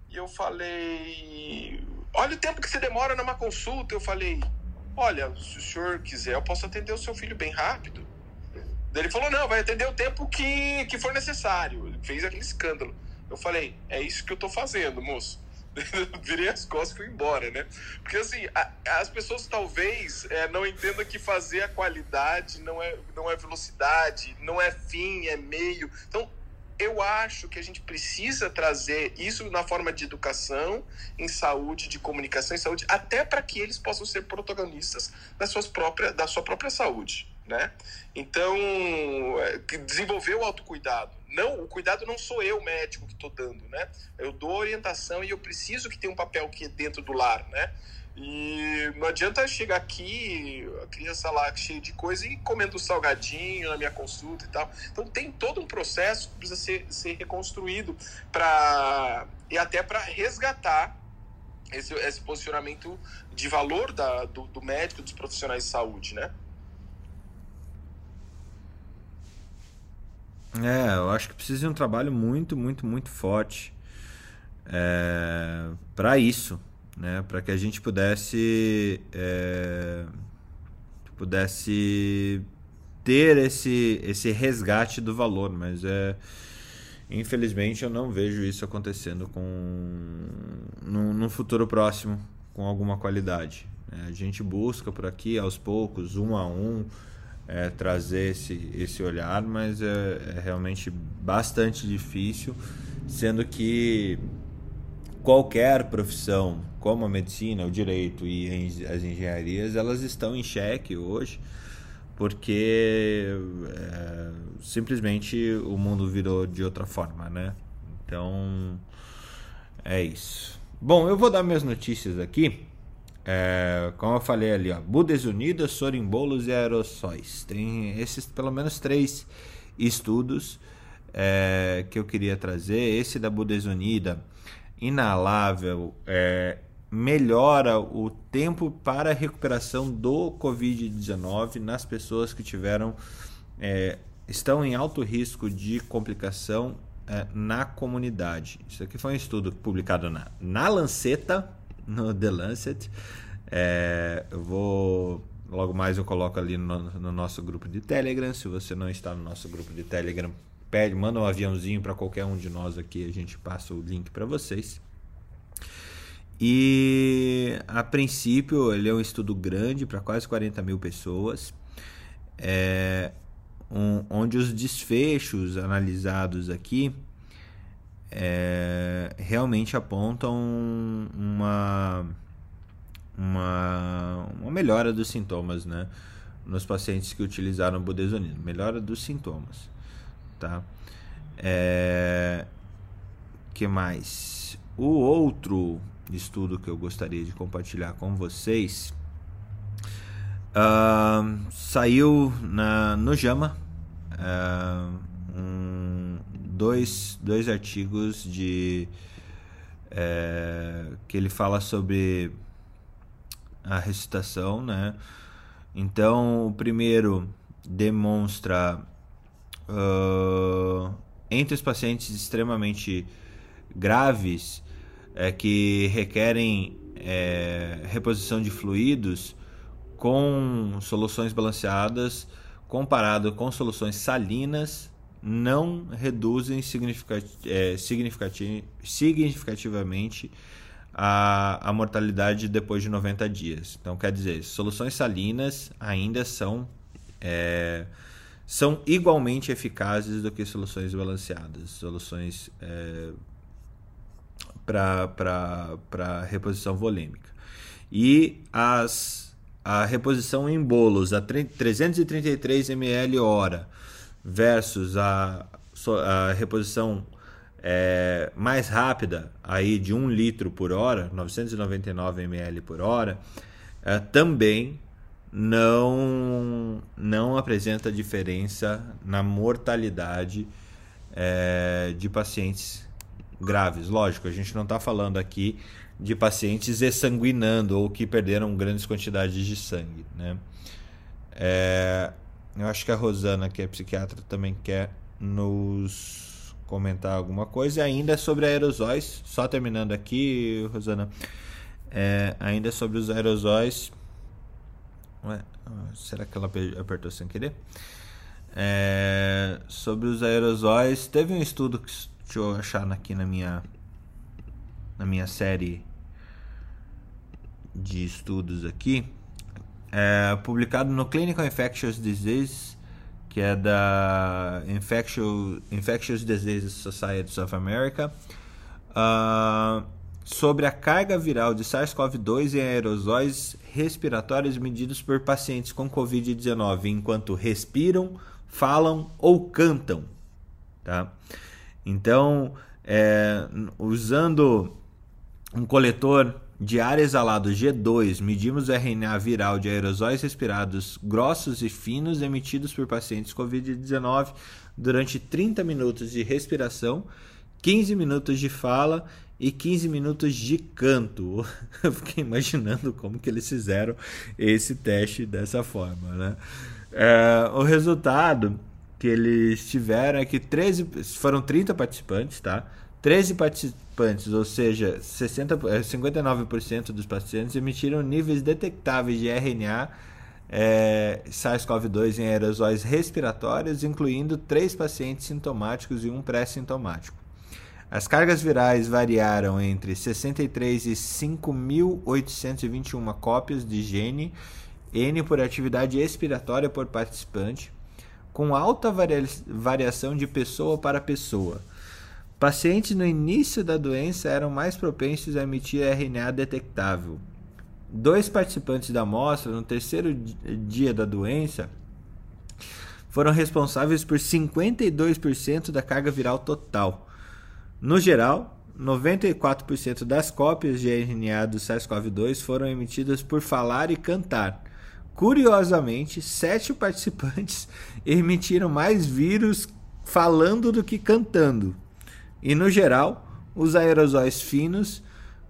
E eu falei: olha o tempo que você demora numa consulta. Eu falei, olha, se o senhor quiser, eu posso atender o seu filho bem rápido. Daí ele falou, não, vai atender o tempo que, que for necessário. Ele fez aquele escândalo. Eu falei, é isso que eu tô fazendo, moço. Virei as costas e fui embora, né? Porque assim, a, as pessoas talvez é, não entendam que fazer a qualidade não é, não é velocidade, não é fim, é meio. Então, eu acho que a gente precisa trazer isso na forma de educação, em saúde, de comunicação em saúde, até para que eles possam ser protagonistas das suas próprias, da sua própria saúde, né? Então, é, desenvolver o autocuidado. Não, o cuidado não sou eu, médico, que estou dando, né? Eu dou orientação e eu preciso que tenha um papel que é dentro do lar, né? E não adianta chegar aqui, a criança lá cheia de coisa e comendo salgadinho na minha consulta e tal. Então tem todo um processo que precisa ser, ser reconstruído para e até para resgatar esse, esse posicionamento de valor da, do, do médico, dos profissionais de saúde, né? É, eu acho que precisa de um trabalho muito, muito, muito forte é, para isso né, para que a gente pudesse é, pudesse ter esse esse resgate do valor, mas é infelizmente eu não vejo isso acontecendo com no, no futuro próximo com alguma qualidade. Né? A gente busca por aqui aos poucos, um a um, é, trazer esse, esse olhar, mas é, é realmente bastante difícil, sendo que qualquer profissão, como a medicina, o direito e as engenharias, elas estão em xeque hoje, porque é, simplesmente o mundo virou de outra forma, né? Então, é isso. Bom, eu vou dar minhas notícias aqui. É, como eu falei ali, ó, Budas Unidas, sorimbolos e aerossóis. Tem esses pelo menos três estudos é, que eu queria trazer. Esse da Budas Unida inalável é, melhora o tempo para recuperação do Covid-19 nas pessoas que tiveram é, estão em alto risco de complicação é, na comunidade. Isso aqui foi um estudo publicado na, na Lanceta, no The Lancet. É, eu vou logo mais eu coloco ali no, no, nosso grupo de Telegram. Se você não está no nosso grupo de Telegram, pede, manda um aviãozinho para qualquer um de nós aqui, a gente passa o link para vocês. E a princípio ele é um estudo grande para quase 40 mil pessoas, é, um, onde os desfechos analisados aqui é, realmente apontam uma, uma, uma melhora dos sintomas né, nos pacientes que utilizaram budesonide, melhora dos sintomas. Tá? É, que mais? O outro estudo que eu gostaria de compartilhar com vocês uh, saiu na, no JAMA uh, um, dois, dois artigos de é, que ele fala sobre a recitação, né? Então, o primeiro demonstra uh, entre os pacientes extremamente graves é, que requerem é, reposição de fluidos com soluções balanceadas comparado com soluções salinas não reduzem é, significativamente a, a mortalidade depois de 90 dias. Então, quer dizer, soluções salinas ainda são, é, são igualmente eficazes do que soluções balanceadas, soluções é, para reposição volêmica. E as, a reposição em bolos a 333 ml hora versus a, a reposição é, mais rápida aí de 1 litro por hora, 999 ml por hora, é, também não, não apresenta diferença na mortalidade é, de pacientes graves. Lógico, a gente não está falando aqui de pacientes exsanguinando ou que perderam grandes quantidades de sangue. Né? É, eu acho que a Rosana, que é psiquiatra, também quer nos comentar alguma coisa. E ainda sobre aerosóis, só terminando aqui, Rosana, é, ainda sobre os aerosóis. Ué, será que ela apertou sem querer? É, sobre os aerosóis, teve um estudo que Deixa eu achar aqui na minha na minha série de estudos aqui, é, publicado no Clinical Infectious Disease, que é da Infectious, Infectious Diseases Society of America, uh, sobre a carga viral de SARS-CoV-2 em aerosóis respiratórios medidos por pacientes com Covid-19 enquanto respiram, falam ou cantam. Tá? Então, é, usando um coletor de ar exalado G2, medimos o RNA viral de aerosóis respirados grossos e finos emitidos por pacientes COVID-19 durante 30 minutos de respiração, 15 minutos de fala e 15 minutos de canto. Eu fiquei imaginando como que eles fizeram esse teste dessa forma, né? É, o resultado que eles tiveram é que 13, foram 30 participantes, tá? 13 participantes, ou seja, 60, 59% é, dos pacientes emitiram níveis detectáveis de RNA é, SARS-CoV-2 em aerosóis respiratórios, incluindo três pacientes sintomáticos e um pré-sintomático. As cargas virais variaram entre 63 e 5.821 cópias de gene N por atividade expiratória por participante com alta variação de pessoa para pessoa. Pacientes no início da doença eram mais propensos a emitir RNA detectável. Dois participantes da amostra, no terceiro dia da doença, foram responsáveis por 52% da carga viral total. No geral, 94% das cópias de RNA do SARS-CoV-2 foram emitidas por falar e cantar, Curiosamente, sete participantes emitiram mais vírus falando do que cantando. E no geral, os aerosóis finos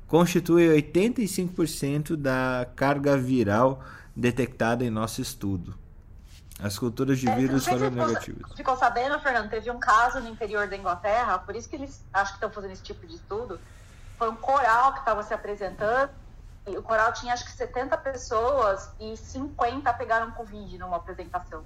constitui 85% da carga viral detectada em nosso estudo. As culturas de É, vírus foram você negativas. Ficou sabendo, Fernando? Teve um caso no interior da Inglaterra, por isso que eles acho que estão fazendo esse tipo de estudo. Foi um coral que estava se apresentando. E o coral tinha acho que 70 pessoas e 50 pegaram Covid numa apresentação.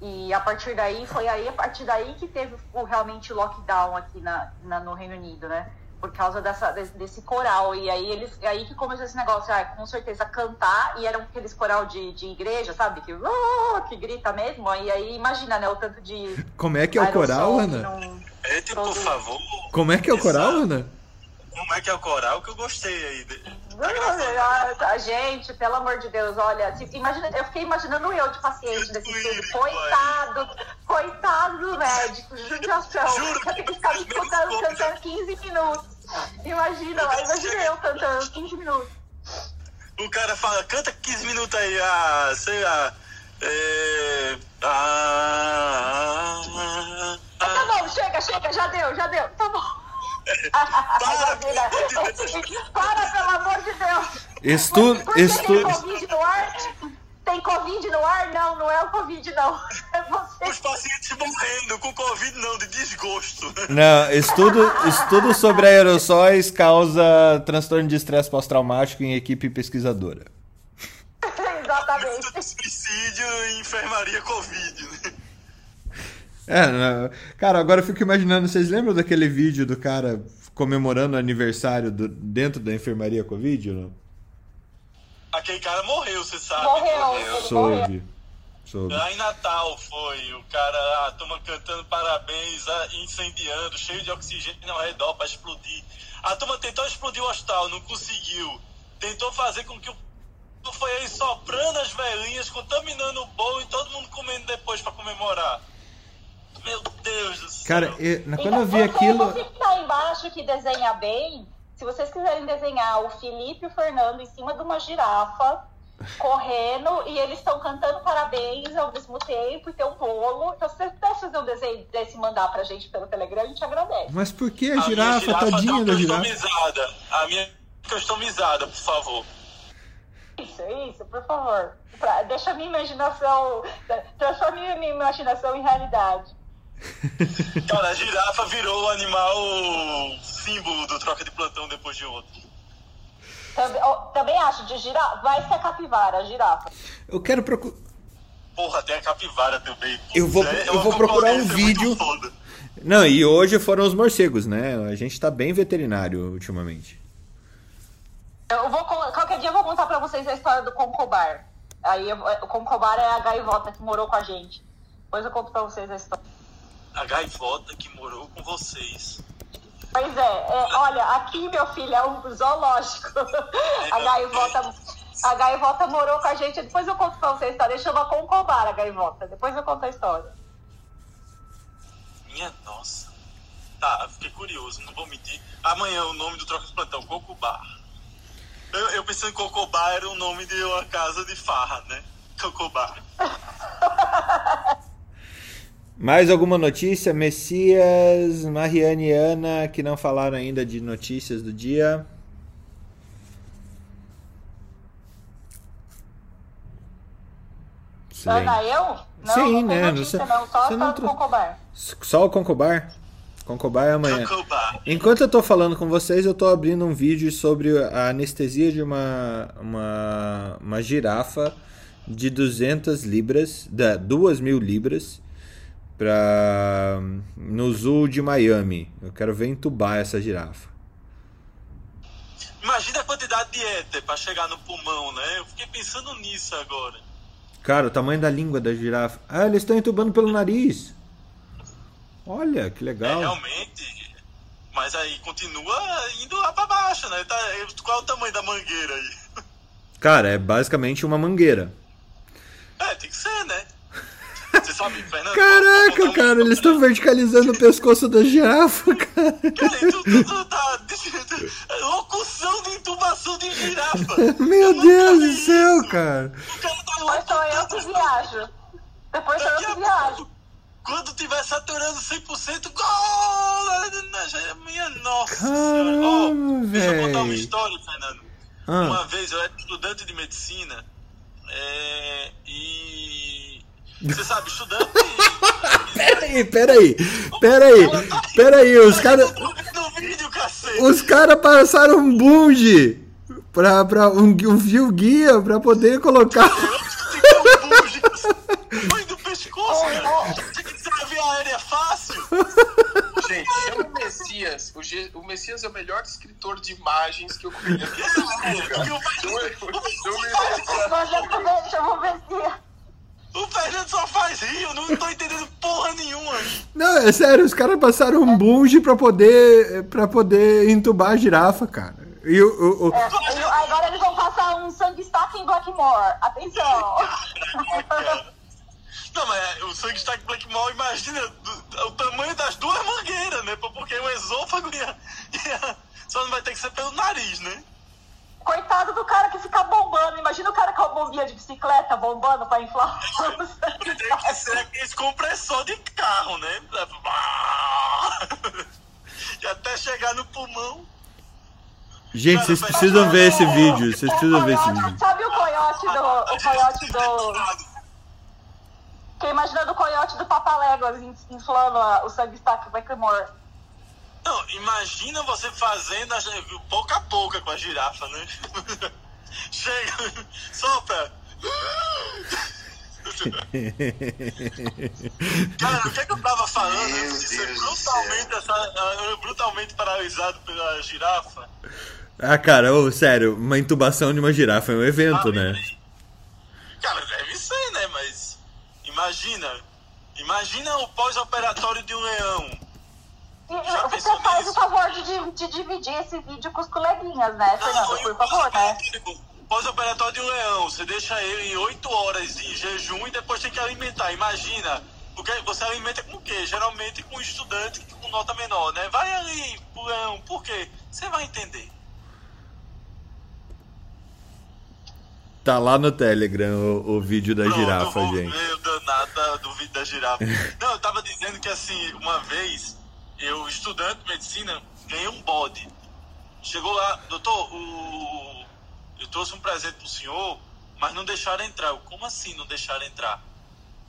E a partir daí, foi aí, a partir daí que teve o realmente lockdown aqui na, na- no Reino Unido, né? Por causa dessa, desse, desse coral. E aí eles aí que começou esse negócio, ah, com certeza cantar, e eram aqueles coral de, de igreja, sabe? Que, "Ah", que grita mesmo. E aí imagina, né, o tanto de. Como é que é o coral, Ana? não- Eita, por favor. Como é que é o coral. Ana? Como é que é o coral que eu gostei aí? Ah, Gente, pelo amor de Deus, olha, imagina, eu fiquei imaginando eu de paciente desse estudo. Coitado, coitado do médico, judiação. Juro Eu tenho que ficar me conta. cantando 15 minutos. Imagina, imagina eu cantando 15 minutos. O cara fala, canta 15 minutos aí, ah, sei lá. É. Ah. ah, Tá ah. bom, chega, chega, já deu, já deu, tá bom. Para. Para, pelo amor de Deus. Estudo, Por que Tem Covid no ar? Tem Covid no ar? Não, não é o Covid, não. É você. Os pacientes morrendo com Covid não, de desgosto. não, estudo, estudo sobre aerossóis causa transtorno de estresse pós-traumático em equipe pesquisadora. Exatamente. Suicídio e enfermaria Covid. né? É, não, cara, agora eu fico imaginando, vocês lembram daquele vídeo do cara comemorando o aniversário do- dentro da enfermaria Covid? ou Não? Aquele cara morreu, você sabe. Morreu. Morreu. Soube. Soube. Lá em Natal foi, o cara, a turma cantando parabéns, ah, incendiando, cheio de oxigênio ao redor para explodir. A turma tentou explodir o hospital, não conseguiu. Tentou fazer com que o foi aí soprando as velhinhas, contaminando o bolo e todo mundo comendo depois para comemorar. Meu Deus do céu. Cara, eu- quando Então, eu vi você- aquilo. Você que tá embaixo que desenha bem, se vocês quiserem desenhar o Felipe e o Fernando em cima de uma girafa, correndo, e eles estão cantando parabéns ao mesmo tempo, e tem um bolo. Então, se você pudesse fazer um desenho desse e mandar pra gente pelo Telegram, a gente agradece. Mas por que a minha girafa, tadinha tá da girafa? customizada. A minha customizada, por favor. Isso, isso, por favor. Pra- deixa a minha imaginação. Transforme a minha imaginação em realidade. Cara, a girafa virou o animal símbolo do troca de plantão depois de outro. Também, ó, também acho, de girafa. Vai ser a capivara, a girafa. Eu quero procurar. Porra, tem a capivara também. Eu vou- É eu vou procurar um vídeo. Não, e hoje foram os morcegos, né? A gente tá bem veterinário ultimamente. Eu vou, qualquer dia eu vou contar pra vocês a história do Concobar. Aí eu- o Concobar é a gaivota que morou com a gente. Depois eu conto pra vocês a história. A gaivota que morou com vocês. Pois é, é, olha, aqui, meu filho, é um zoológico. A gaivota, a gaivota morou com a gente. Depois eu conto pra vocês a história. Chama Concobar a gaivota. Depois eu conto a história. Minha nossa. Tá, fiquei curioso, não vou mentir. Amanhã o nome do troca de plantão, Cocobar. Eu, eu pensando em Cocobar era o nome de uma casa de farra, né? Cocobar. Mais alguma notícia? Messias, Mariane e Ana, que não falaram ainda de notícias do dia. Silêncio. Ana, eu? Não, Sim, não tem né, notícia, você- não. Só você não do trou- Concobar. Só o Concobar? Concobar é amanhã. Cocobar. Enquanto eu tô falando com vocês, eu tô abrindo um vídeo sobre a anestesia de uma, uma, uma girafa de 200 libras, da 2 mil libras, pra, no zoo de Miami. Eu quero ver entubar essa girafa. Imagina a quantidade de éter pra chegar no pulmão, né? Eu fiquei pensando nisso agora. Cara, o tamanho da língua da girafa. Ah, eles estão entubando pelo nariz. Olha, que É, legal. realmente. Mas aí continua indo lá pra baixo, né? Tá, qual é o tamanho da mangueira aí? Cara, é basicamente uma mangueira. É, tem que ser, né? Você sabe, Fernando? Caraca, um- cara, eles estão verticalizando o pescoço da girafa, cara. Cara, tu, tu, tu tá. Locução de intubação de girafa. Meu Eu Deus do céu, isso. cara. O cara tá Depois sou eu que viajo. Depois sou eu que viajo. quando tiver saturando 100%, gol! Minha nossa Caramba, deixa eu contar uma história, Fernando. Ah. Uma vez eu era estudante de medicina é, e. Você sabe, estudante. Peraí, peraí, peraí, peraí, os caras. Os caras passaram um bunge pra, pra um, um fio guia pra poder colocar. Foi do pescoço, cara! Você quer dizer que a é fácil? Gente, chama o Messias. O, o Messias é o melhor escritor de imagens que eu conheço. Eu- eu- eu- eu eu vou ver se. O Fernando só faz rir, eu não tô entendendo porra nenhuma. Não, é sério, os caras passaram um bunge pra poder, pra poder entubar a girafa, cara. E o, o- o- É, agora eles vão passar um sangue stock em Blackmore. Atenção! Não, mas é, o sangue está em Blackmore, imagina o tamanho das duas mangueiras, né? Porque o esôfago ia, ia- só não vai ter que ser pelo nariz, né? Coitado do cara que fica bombando. Imagina o cara com a bombinha de bicicleta bombando pra inflar o sangue Tem que ser compressor de carro, né? E até chegar no pulmão. Gente, vocês precisam ver esse vídeo. Vocês precisam ver esse vídeo. Sabe o coiote do. O coiote do. Fiquei imaginando o coiote do Papaléguas in- inflando a- o sangue stock Blackmore. Não, imagina você fazendo a, pouco a pouco com a girafa, né? Chega, sopra. Cara, o que é que eu tava falando Meu antes de ser brutalmente, essa, ah, brutalmente paralisado pela girafa? Ah, cara, ô, sério, uma intubação de uma girafa é um evento, né? Cara, deve ser, né? Mas imagina. Imagina o pós-operatório de um leão. Já você faz o favor de, de dividir esse vídeo com os coleguinhas, né, Fernando? Por favor, né? pós-operatório- de um leão, você deixa ele em 8 horas em jejum e depois tem que alimentar. Imagina, porque você alimenta com o quê? Geralmente com estudante com nota menor, né? Vai ali pro leão, por quê? Você vai entender. Tá lá no Telegram o, o vídeo da Pronto, girafa, gente. ver o danado da- do vídeo da girafa. Não, eu tava dizendo que assim, uma vez, eu, estudante de medicina, ganhei um bode. Chegou lá, doutor, o... eu trouxe um presente pro senhor, mas não deixaram entrar. Eu, como assim não deixaram entrar?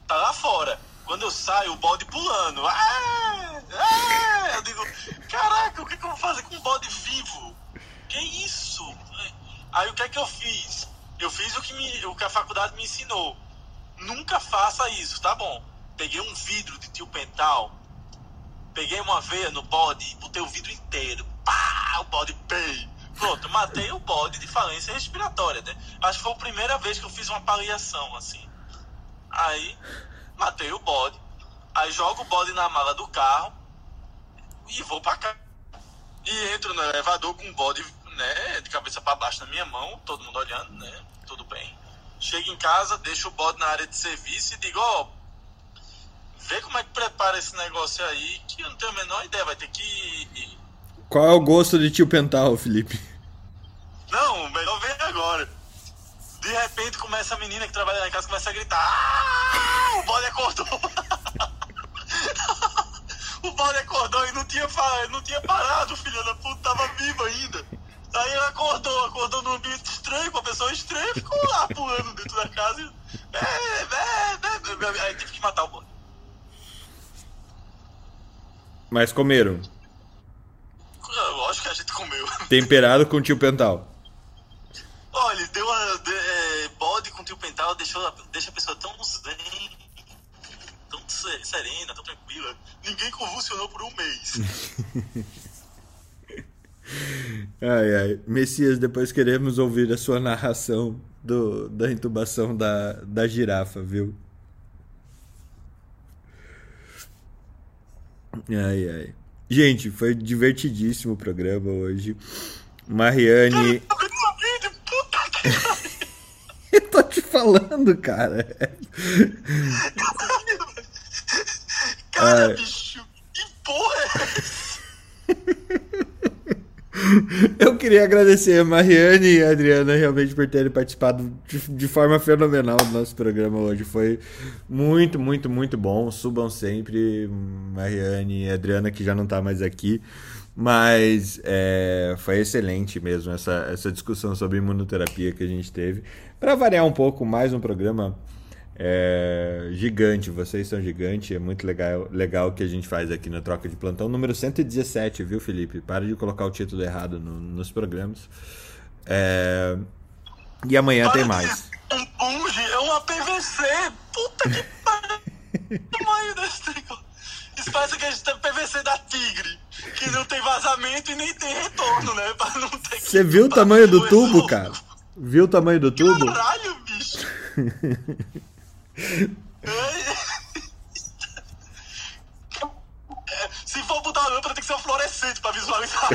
Tá lá fora. Quando eu saio, o bode pulando. Ah! Ah! Eu digo, caraca, o que, que eu vou fazer com um bode vivo? Que isso? Aí o que é que eu fiz? Eu fiz o que, me, o que a faculdade me ensinou. Nunca faça isso, tá bom? Peguei um vidro de tio Pental, peguei uma veia no bode botei o vidro inteiro. Pá! O bode bem. Pronto, matei o bode de falência respiratória, né? Acho que foi a primeira vez que eu fiz uma paliação, assim. Aí, matei o bode. Aí jogo o bode na mala do carro e vou pra cá. E entro no elevador com o bode, né, de cabeça para baixo na minha mão, todo mundo olhando, né, tudo bem. Chego em casa, deixo o bode na área de serviço e digo, ó, vê como é que prepara esse negócio aí, que eu não tenho a menor ideia, vai ter que... Qual é o gosto de tio Pental, Felipe? Não, melhor ver agora. De repente começa a menina que trabalha lá em casa, começa a gritar, ah, o bode acordou. o bode acordou e não tinha, não tinha parado, filha da puta, tava vivo ainda. Aí ela acordou, acordou num ambiente estranho, com uma pessoa estranha, ficou lá pulando dentro da casa. E, é, é, é, aí tive que matar o bode. Mas comeram. Lógico que a gente comeu. Temperado com tio Pental. Olha, deu uma. de- é, bode com tio Pental deixou, a- deixa a pessoa tão zen, tão se- serena, tão tranquila. Ninguém convulsionou por um mês. Ai, ai. Messias, depois queremos ouvir a sua narração do, da intubação da, da girafa, viu? Ai, ai. Gente, foi divertidíssimo o programa hoje. Mariane. Eu tô te falando, cara. Cara, bicho, que porra é essa? Eu queria agradecer a Mariane e a Adriana realmente por terem participado de, de forma fenomenal do nosso programa hoje. Foi muito, muito, muito bom. Subam sempre, Mariane e Adriana, que já não tá mais aqui. Mas é, foi excelente mesmo essa, essa discussão sobre imunoterapia que a gente teve. Para variar um pouco, mais um programa é, gigante. Vocês são gigante. É muito legal, legal o que a gente faz aqui na Troca de Plantão. Número 117, viu, Felipe? Para de colocar o título errado no, nos programas. É, e amanhã Para tem mais. Um é uma PVC. Puta que pariu. tamanho desse negócio. Isso parece que a gente tem PVC da Tigre, que não tem vazamento e nem tem retorno, né? Pra não ter Você viu o tamanho do tubo, cara? Viu o tamanho do tubo? Caralho, bicho! Se for botar a lâmpada, tem que ser um fluorescente pra visualizar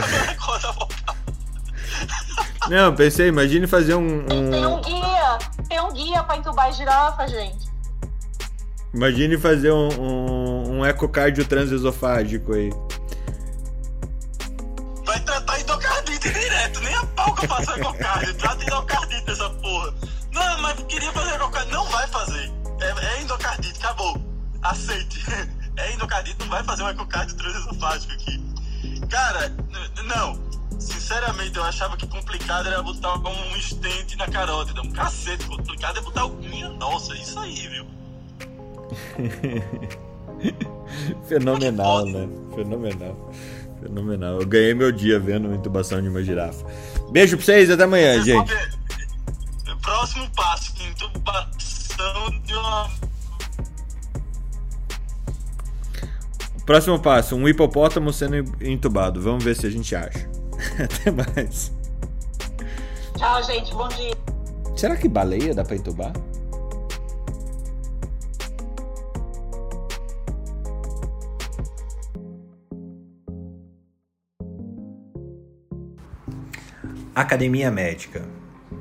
a Não, pensei, imagine fazer um, um. Tem um guia! Tem um guia pra entubar girafa, gente. Imagine fazer um, um, um ecocardio transesofágico aí. Vai tratar endocardite direto, nem a pau que eu faço ecocardio. Trata endocardite essa porra. Não, mas queria fazer endocardite. Não vai fazer. É, é endocardite, acabou. Aceite. É endocardite, não vai fazer um ecocardio transesofágico aqui. Cara, não. Sinceramente, eu achava que complicado era botar um estente na carótida. Um cacete, complicado é botar o. Minha nossa, isso aí, viu? Fenomenal, né? Fenomenal. Fenomenal. Eu ganhei meu dia vendo intubação de uma girafa. Beijo pra vocês, até amanhã, gente. Próximo passo, intubação de uma. Próximo passo, um hipopótamo sendo entubado. Vamos ver se a gente acha. Até mais. Tchau, gente. Bom dia. Será que baleia dá pra entubar? Academia Médica.